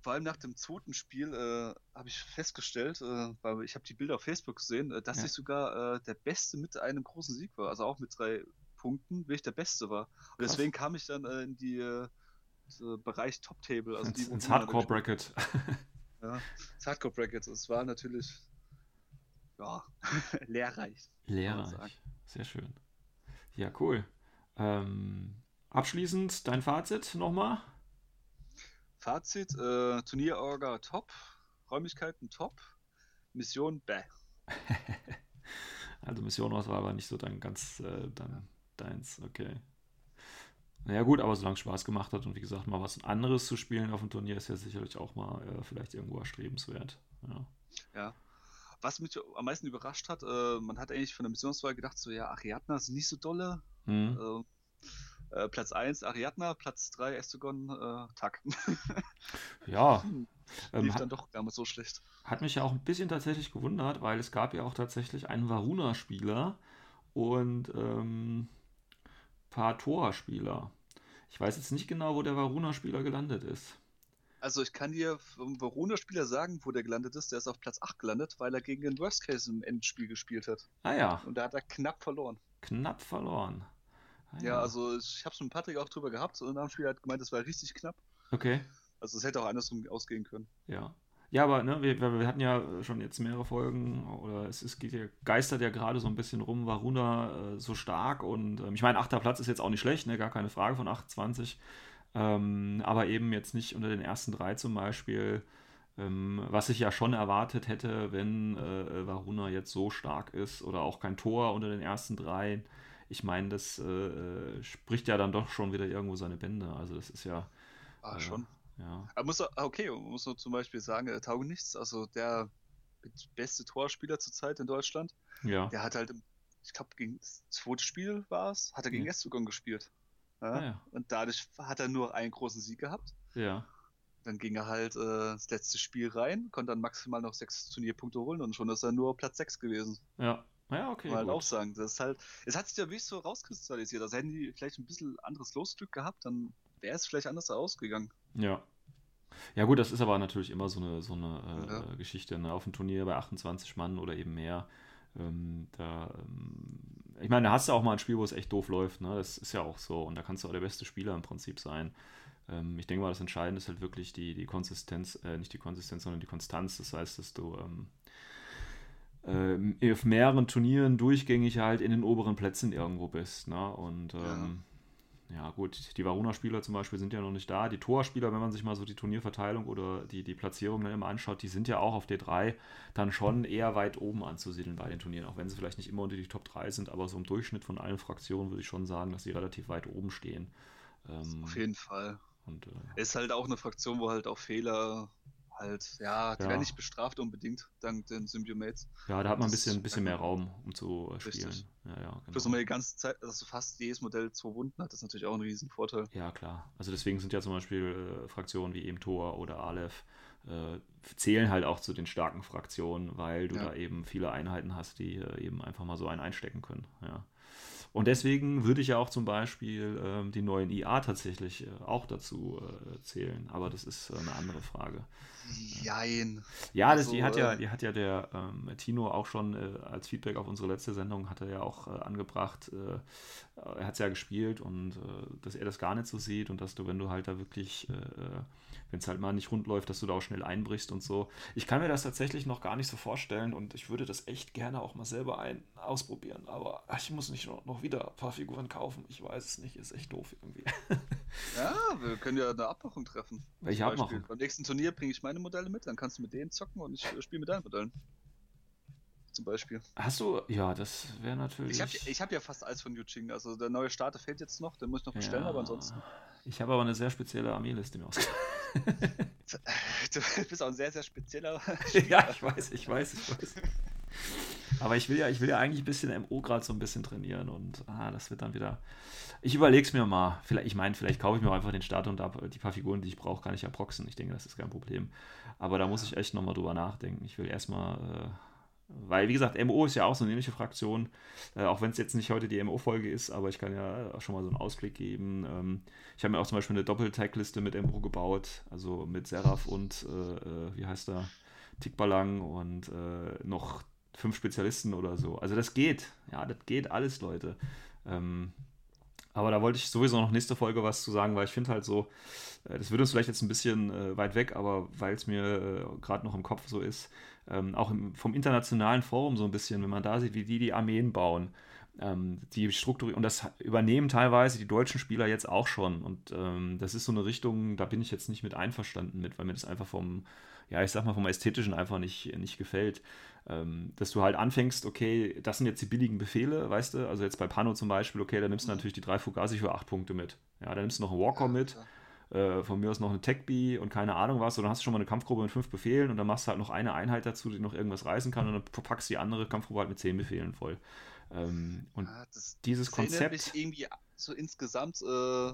Vor allem nach dem zweiten Spiel äh, habe ich festgestellt, äh, weil ich habe die Bilder auf Facebook gesehen, dass Ja. ich sogar der Beste mit einem großen Sieg war, also auch mit drei Punkten wirklich der Beste war. Und Krass. deswegen kam ich dann äh, in die äh, Bereich Top Table, also die ins, ins Hardcore Bracket. Ja, das Hardcore Bracket. Es war natürlich ja, lehrreich. Lehrreich. Sehr schön. Ja, cool. Ähm, abschließend dein Fazit nochmal. Fazit: äh, Turnierorga top, Räumlichkeiten top, Mission bäh. Also Missionauswahl war nicht so dein ganz äh, dein, deins, okay. Naja gut, aber solange es Spaß gemacht hat und wie gesagt, mal was anderes zu spielen auf dem Turnier ist ja sicherlich auch mal äh, vielleicht irgendwo erstrebenswert. Ja. Ja. Was mich am meisten überrascht hat, äh, man hat eigentlich von der Missionswahl gedacht, so ja, Ariadna ist nicht so dolle. Hm. Äh, äh, Platz 1 Ariadna, Platz 3 Estegon, äh, Tak. Ja, Hm, ähm, Lief hat, dann doch damals so schlecht. hat mich ja auch ein bisschen tatsächlich gewundert, weil es gab ja auch tatsächlich einen Varuna-Spieler und ähm, paar Tora-Spieler. Ich weiß jetzt nicht genau, wo der Varuna-Spieler gelandet ist. Also ich kann dir vom Verona-Spieler sagen, wo der gelandet ist. Der ist auf Platz 8 gelandet, weil er gegen den Worst Case im Endspiel gespielt hat. Ah ja, Und da hat er knapp verloren. knapp verloren. Ah, Ja, also ich habe es mit Patrick auch drüber gehabt und nach dem Spiel hat gemeint, es war richtig knapp. Okay, Also es hätte auch andersrum ausgehen können. ja. Ja, aber ne, wir, wir hatten ja schon jetzt mehrere Folgen, oder es, es geht ja, geistert ja gerade so ein bisschen rum, Varuna äh, so stark und ähm, ich meine, achter Platz ist jetzt auch nicht schlecht, ne, gar keine Frage von 28, ähm, aber eben jetzt nicht unter den ersten drei zum Beispiel, ähm, was ich ja schon erwartet hätte, wenn äh, Varuna jetzt so stark ist oder auch kein Tor unter den ersten drei. Ich meine, das äh, äh, spricht ja dann doch schon wieder irgendwo seine Bände. Also das ist ja, Ah, schon. Ja, Aber muss ah, okay, muss man zum Beispiel sagen, er taugt nichts. Also der beste Torspieler zurzeit in Deutschland, ja. der hat halt, im- ich glaube, gegen das zweite Spiel war es, hat er gegen Ja. Estegon gespielt. Ja? Ah, ja. Und dadurch hat er nur einen großen Sieg gehabt. Ja. Dann ging er halt äh, das letzte Spiel rein, konnte dann maximal noch sechs Turnierpunkte holen und schon ist er nur Platz 6 gewesen. Ja, ja, okay. Mal halt auch sagen. Das ist halt, es hat sich ja wirklich so rauskristallisiert. Also hätten die vielleicht ein bisschen anderes Losglück gehabt, dann wäre es vielleicht anders ausgegangen. Ja. Ja, gut, das ist aber natürlich immer so eine, so eine äh, Ja. Geschichte. Ne? Auf dem Turnier bei 28 Mann oder eben mehr. Ähm, da, ähm, ich meine, da hast du auch mal ein Spiel, wo es echt doof läuft. Ne? Das ist ja auch so. Und da kannst du auch der beste Spieler im Prinzip sein. Ähm, ich denke mal, das Entscheidende ist halt wirklich die, die Konsistenz, äh, nicht die Konsistenz, sondern die Konstanz. Das heißt, dass du ähm, ähm, auf mehreren Turnieren durchgängig halt in den oberen Plätzen irgendwo bist. Ne? Und ähm, ja, gut, die Varuna-Spieler zum Beispiel sind ja noch nicht da. Die Torspieler, wenn man sich mal so die Turnierverteilung oder die, die Platzierung dann immer anschaut, die sind ja auch auf D3 dann schon eher weit oben anzusiedeln bei den Turnieren, auch wenn sie vielleicht nicht immer unter die Top 3 sind, aber so im Durchschnitt von allen Fraktionen würde ich schon sagen, dass sie relativ weit oben stehen. Ähm, Auf jeden Fall. und, äh, Ist halt auch eine Fraktion, wo halt auch Fehler halt, ja, die Ja. werden nicht bestraft unbedingt, dank den Symbiomates. ja, da hat man ein bisschen, bisschen mehr Raum, um zu spielen. Richtig. Ja, ja, Plus genau. immer die ganze Zeit, also fast jedes Modell zwei Wunden hat, das ist natürlich auch ein Riesenvorteil. Ja, klar. Also deswegen sind ja zum Beispiel äh, Fraktionen wie eben Tor oder Aleph äh, zählen halt auch zu den starken Fraktionen, weil du Ja. da eben viele Einheiten hast, die äh, eben einfach mal so einen einstecken können. Ja. Und deswegen würde ich ja auch zum Beispiel ähm, die neuen IA tatsächlich äh, auch dazu äh, zählen. Aber das ist äh, eine andere Frage. Jein. Ja, das, Also, die, hat ja, äh, die hat ja der ähm, Tino auch schon äh, als Feedback auf unsere letzte Sendung, hat er ja auch äh, angebracht, äh, er hat es ja gespielt und äh, dass er das gar nicht so sieht und dass du, wenn du halt da wirklich, äh, wenn es halt mal nicht rund läuft, dass du da auch schnell einbrichst und so. Ich kann mir das tatsächlich noch gar nicht so vorstellen und ich würde das echt gerne auch mal selber ein ausprobieren, aber ach, ich muss nicht noch, noch wieder ein paar Figuren kaufen. Ich weiß es nicht, ist echt doof irgendwie. Ja, wir können ja eine Abmachung treffen. Welche. Abmachung? Beim nächsten Turnier bringe ich meine Modelle mit, dann kannst du mit denen zocken und ich äh, spiele mit deinen Modellen. Zum Beispiel. Hast du, ja, das wäre natürlich. Ich habe ich hab ja fast alles von Yuching. Also der neue Starter fehlt jetzt noch, den muss ich noch bestellen, Ja. aber ansonsten. Ich habe aber eine sehr spezielle Armeeliste mir ausgedacht. Du bist auch ein sehr, sehr spezieller. ja, ich weiß, ich weiß, ich weiß. Aber ich will ja, ich will ja eigentlich ein bisschen MO gerade so ein bisschen trainieren und ah, das wird dann wieder. Ich überlege es mir mal. Vielleicht, ich meine, vielleicht kaufe ich mir auch einfach den Starter und da die paar Figuren, die ich brauche, kann ich ja proxen. Ich denke, das ist kein Problem. Aber da muss ich echt nochmal drüber nachdenken. Ich will erstmal, äh, weil, wie gesagt, MO ist ja auch so eine ähnliche Fraktion, äh, auch wenn es jetzt nicht heute die MO-Folge ist, aber ich kann ja schon mal so einen Ausblick geben. Ähm, ich habe mir auch zum Beispiel eine Doppel-Tag-Liste mit MO gebaut, also mit Seraph und, äh, äh, wie heißt er, Tikbalang und äh, noch fünf Spezialisten oder so. Also das geht, ja, das geht alles, Leute. Ähm, Aber da wollte ich sowieso noch nächste Folge was zu sagen, weil ich finde halt so, äh, das wird uns vielleicht jetzt ein bisschen äh, weit weg, aber weil es mir äh, gerade noch im Kopf so ist, ähm, auch im, vom internationalen Forum so ein bisschen, wenn man da sieht, wie die die Armeen bauen, ähm, die Struktur und das übernehmen teilweise die deutschen Spieler jetzt auch schon und ähm, das ist so eine Richtung, da bin ich jetzt nicht mit einverstanden mit, weil mir das einfach vom, ja ich sag mal vom Ästhetischen einfach nicht, nicht gefällt. Ähm, dass du halt anfängst, okay, das sind jetzt die billigen Befehle, weißt du, also jetzt bei Pano zum Beispiel, okay, da nimmst du natürlich die drei Fugazi für acht Punkte mit. Ja, da nimmst du noch einen Walker mit, äh, von mir aus noch eine Tech-Bee und keine Ahnung was, und dann hast du schon mal eine Kampfgruppe mit fünf Befehlen und dann machst du halt noch eine Einheit dazu, die noch irgendwas reißen kann und dann packst du die andere Kampfgruppe halt mit zehn Befehlen voll. Ähm, und Ja, das, dieses das Konzept, mich irgendwie so insgesamt äh,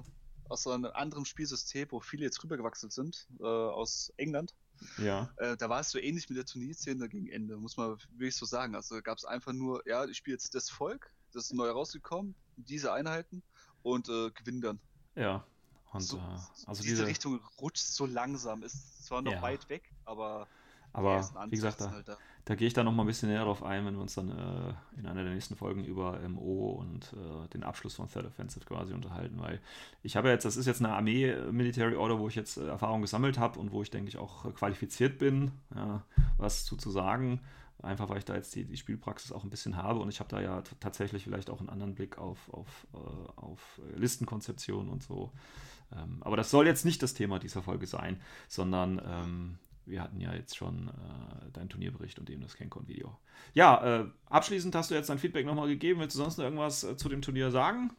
aus so einem anderen Spielsystem, wo viele jetzt rübergewachsen sind, äh, aus England. Ja, Äh, da war es so ähnlich mit der Turnierszene gegen Ende, muss man wirklich so sagen. Also gab es einfach nur, ja, ich spiele jetzt das Volk, das ist neu rausgekommen, diese Einheiten und äh, gewinnen dann. ja. Und so, äh, also diese, diese, Richtung rutscht so langsam, ist zwar noch Ja. weit weg, aber aber ersten wie gesagt, da, halt da. Da gehe ich dann noch mal ein bisschen näher drauf ein, wenn wir uns dann äh, in einer der nächsten Folgen über MO und äh, den Abschluss von Third Offensive quasi unterhalten, weil ich habe jetzt, das ist jetzt eine Armee äh, Military Order, wo ich jetzt äh, Erfahrung gesammelt habe und wo ich denke ich auch äh, qualifiziert bin, ja, was zu, zu sagen. Einfach weil ich da jetzt die, die Spielpraxis auch ein bisschen habe und ich habe da ja tatsächlich vielleicht auch einen anderen Blick auf, auf, äh, auf Listenkonzeption und so. Ähm, aber das soll jetzt nicht das Thema dieser Folge sein, sondern ähm, wir hatten ja jetzt schon äh, deinen Turnierbericht und eben das CanCon-Video. Ja, äh, abschließend hast du jetzt dein Feedback nochmal gegeben. Willst du sonst noch irgendwas äh, zu dem Turnier sagen?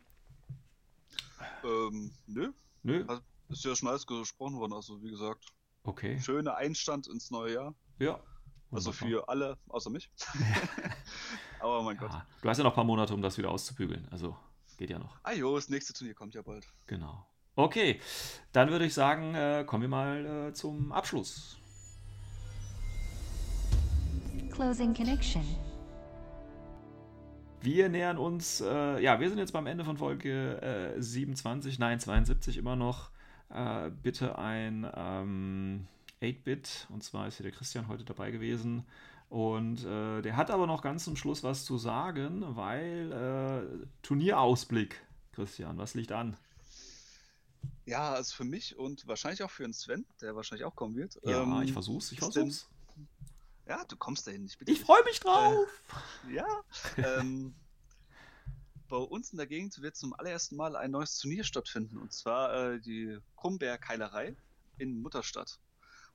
Ähm, nö, Nö? ist ja schon alles gesprochen worden, also wie gesagt, Okay. schöner Einstand ins neue Jahr. Ja. Also für alle, außer mich. Aber mein Gott. Ja, du hast ja noch ein paar Monate, um das wieder auszubügeln. Also geht ja noch. Ah jo, das nächste Turnier kommt ja bald. Genau. Okay, dann würde ich sagen, äh, kommen wir mal äh, zum Abschluss. Closing connection. Wir nähern uns, äh, ja, wir sind jetzt beim Ende von Folge äh, 27, nein, 72 immer noch. Äh, bitte ein ähm, 8-Bit, und zwar ist hier der Christian heute dabei gewesen. Und äh, der hat aber noch ganz zum Schluss was zu sagen, weil äh, Turnierausblick, Christian, was liegt an? Ja, also für mich und wahrscheinlich auch für den Sven, der wahrscheinlich auch kommen wird. Ja, ähm, ich versuch's, ich versuch's. Ja, du kommst dahin, ich bitte Ich freue mich drauf! Ja. ähm, bei uns in der Gegend wird zum allerersten Mal ein neues Turnier stattfinden. Und zwar äh, die Krumberg-Keilerei in Mutterstadt.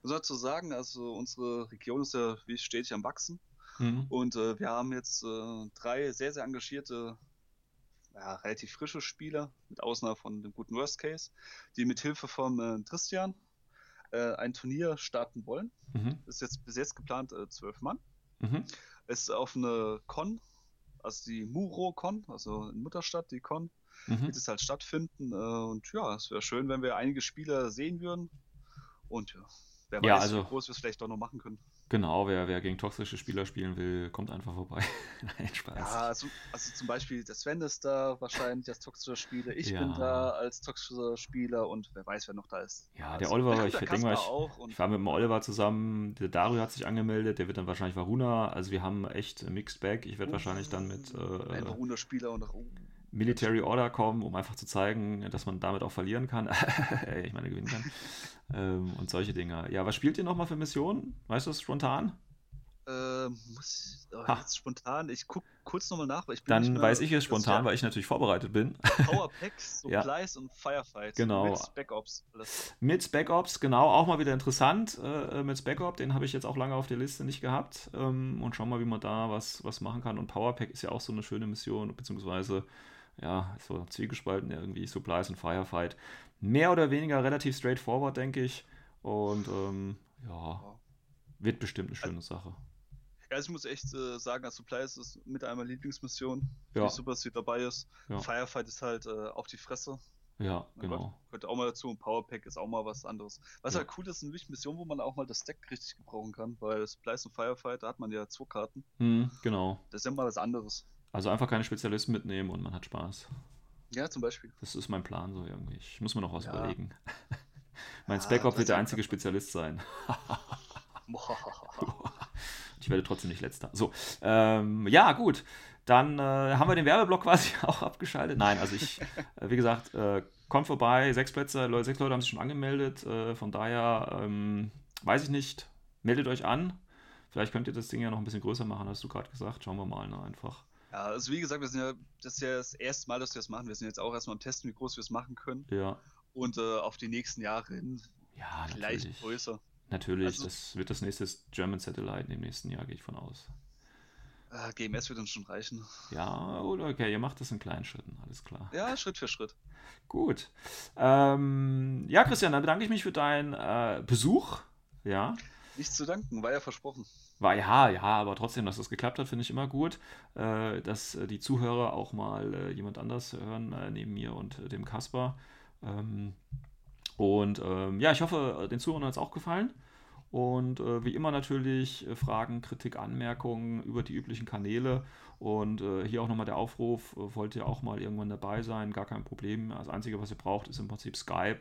Muss dazu sagen, also unsere Region ist ja wie stetig am Wachsen. Mhm. Und äh, wir haben jetzt äh, drei sehr, sehr engagierte, ja, relativ frische Spieler, mit Ausnahme von dem guten Worst Case, die mit Hilfe von äh, Christian äh, ein Turnier starten wollen. Mhm. Ist jetzt bis jetzt geplant äh, zwölf Mann. Mhm. Ist auf eine Con, also die Muro-Con, also in Mutterstadt, die Con, Mhm. wird es halt stattfinden. Äh, und ja, es wäre schön, wenn wir einige Spieler sehen würden. Und ja, wer Ja, weiß, also- wie groß wir es vielleicht doch noch machen können. Genau, wer, wer gegen toxische Spieler spielen will, kommt einfach vorbei. Nein, Spaß. Ja, also, also zum Beispiel der Sven ist da wahrscheinlich als toxischer Spieler, ich Ja. bin da als toxischer Spieler und wer weiß, wer noch da ist. Ja, der Also, Oliver, der ich denke mal, ich, ich war mit dem Oliver zusammen, der Dario hat sich angemeldet, der wird dann wahrscheinlich Varuna, also wir haben echt Mixed Bag. Ich werde wahrscheinlich dann mit ein äh, Runde-Spieler und auch, Military Order kommen, um einfach zu zeigen, dass man damit auch verlieren kann. ich meine, gewinnen kann. ähm, und solche Dinge. Ja, was spielt ihr nochmal für Missionen? Weißt du das spontan? äh, muss oh, Ha. jetzt spontan, ich guck kurz nochmal nach, weil ich bin Dann mehr- weiß ich es spontan, ist weil ich natürlich vorbereitet bin. ja Power Packs, Ja. Supplies und Firefight. Genau. Mit Spec Ops, alles. Mit Spec Ops, genau, auch mal wieder interessant. Äh, mit Spec Ops, den habe ich jetzt auch lange auf der Liste nicht gehabt. Ähm, und schauen mal, wie man da was, was machen kann. Und Powerpack ist ja auch so eine schöne Mission, beziehungsweise, ja, so zwiegespalten irgendwie, Supplies und Firefight. Mehr oder weniger relativ straightforward, denke ich. Und ähm, ja, wird bestimmt eine schöne Sache. Ja, ich muss echt äh, sagen, als Supplies ist mit einer meiner Lieblingsmissionen. Ja. Finde ich super, dass sie dabei ist. Ja. Firefight ist halt äh, auf die Fresse. Ja, Mein genau. Gott, gehört auch mal dazu. Und Powerpack ist auch mal was anderes. Was Ja. halt cool ist, sind wirklich Missionen, wo man auch mal das Deck richtig gebrauchen kann, weil Supplies und Firefight, da hat man ja zwei Karten. Hm, genau. Das ist ja mal was anderes. Also einfach keine Spezialisten mitnehmen und man hat Spaß. Ja, zum Beispiel. Das ist mein Plan so irgendwie. Ich muss mir noch was Ja. überlegen. mein Ja, Op das wird der einzige Spezialist sein. Ich werde trotzdem nicht letzter. So, ähm, ja, gut. Dann äh, haben wir den Werbeblock quasi auch abgeschaltet. Nein, also ich, äh, wie gesagt, äh, kommt vorbei, sechs Plätze, Leute, sechs Leute haben sich schon angemeldet. Äh, von daher, ähm, weiß ich nicht, meldet euch an. Vielleicht könnt ihr das Ding ja noch ein bisschen größer machen, hast du gerade gesagt. Schauen wir mal ne, einfach. Ja, also wie gesagt, wir sind ja, das ist ja das erste Mal, dass wir das machen. Wir sind jetzt auch erstmal am Testen, wie groß wir es machen können. Ja. Und äh, auf die nächsten Jahre hin Ja, vielleicht natürlich. größer. Natürlich, Also- das wird das nächste German Satellite im nächsten Jahr, gehe ich von aus. Äh, GMS wird uns schon reichen. Ja, oder okay, ihr macht das in kleinen Schritten, alles klar. Ja, Schritt für Schritt. Gut. Ähm, ja, Christian, dann bedanke ich mich für deinen äh, Besuch. Ja. Nichts zu danken, war ja versprochen. War ja, ja, aber trotzdem, dass das geklappt hat, finde ich immer gut. Äh, dass äh, die Zuhörer auch mal äh, jemand anders hören, äh, neben mir und äh, dem Kasper. Ähm, und ähm, ja, ich hoffe, den Zuhörern hat es auch gefallen. Und äh, wie immer natürlich Fragen, Kritik, Anmerkungen über die üblichen Kanäle. Und hier auch nochmal der Aufruf, wollt ihr auch mal irgendwann dabei sein, gar kein Problem. Das Einzige, was ihr braucht, ist im Prinzip Skype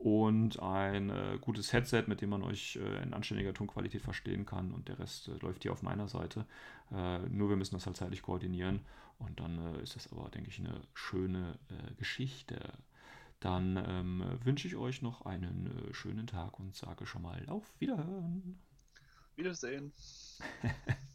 und ein äh, gutes Headset, mit dem man euch äh, in anständiger Tonqualität verstehen kann. Und der Rest äh, läuft hier auf meiner Seite. Äh, nur wir müssen das halt zeitlich koordinieren. Und dann äh, ist das aber, denke ich, eine schöne äh, Geschichte. Dann ähm, wünsche ich euch noch einen schönen Tag und sage schon mal auf Wiederhören. Wiedersehen.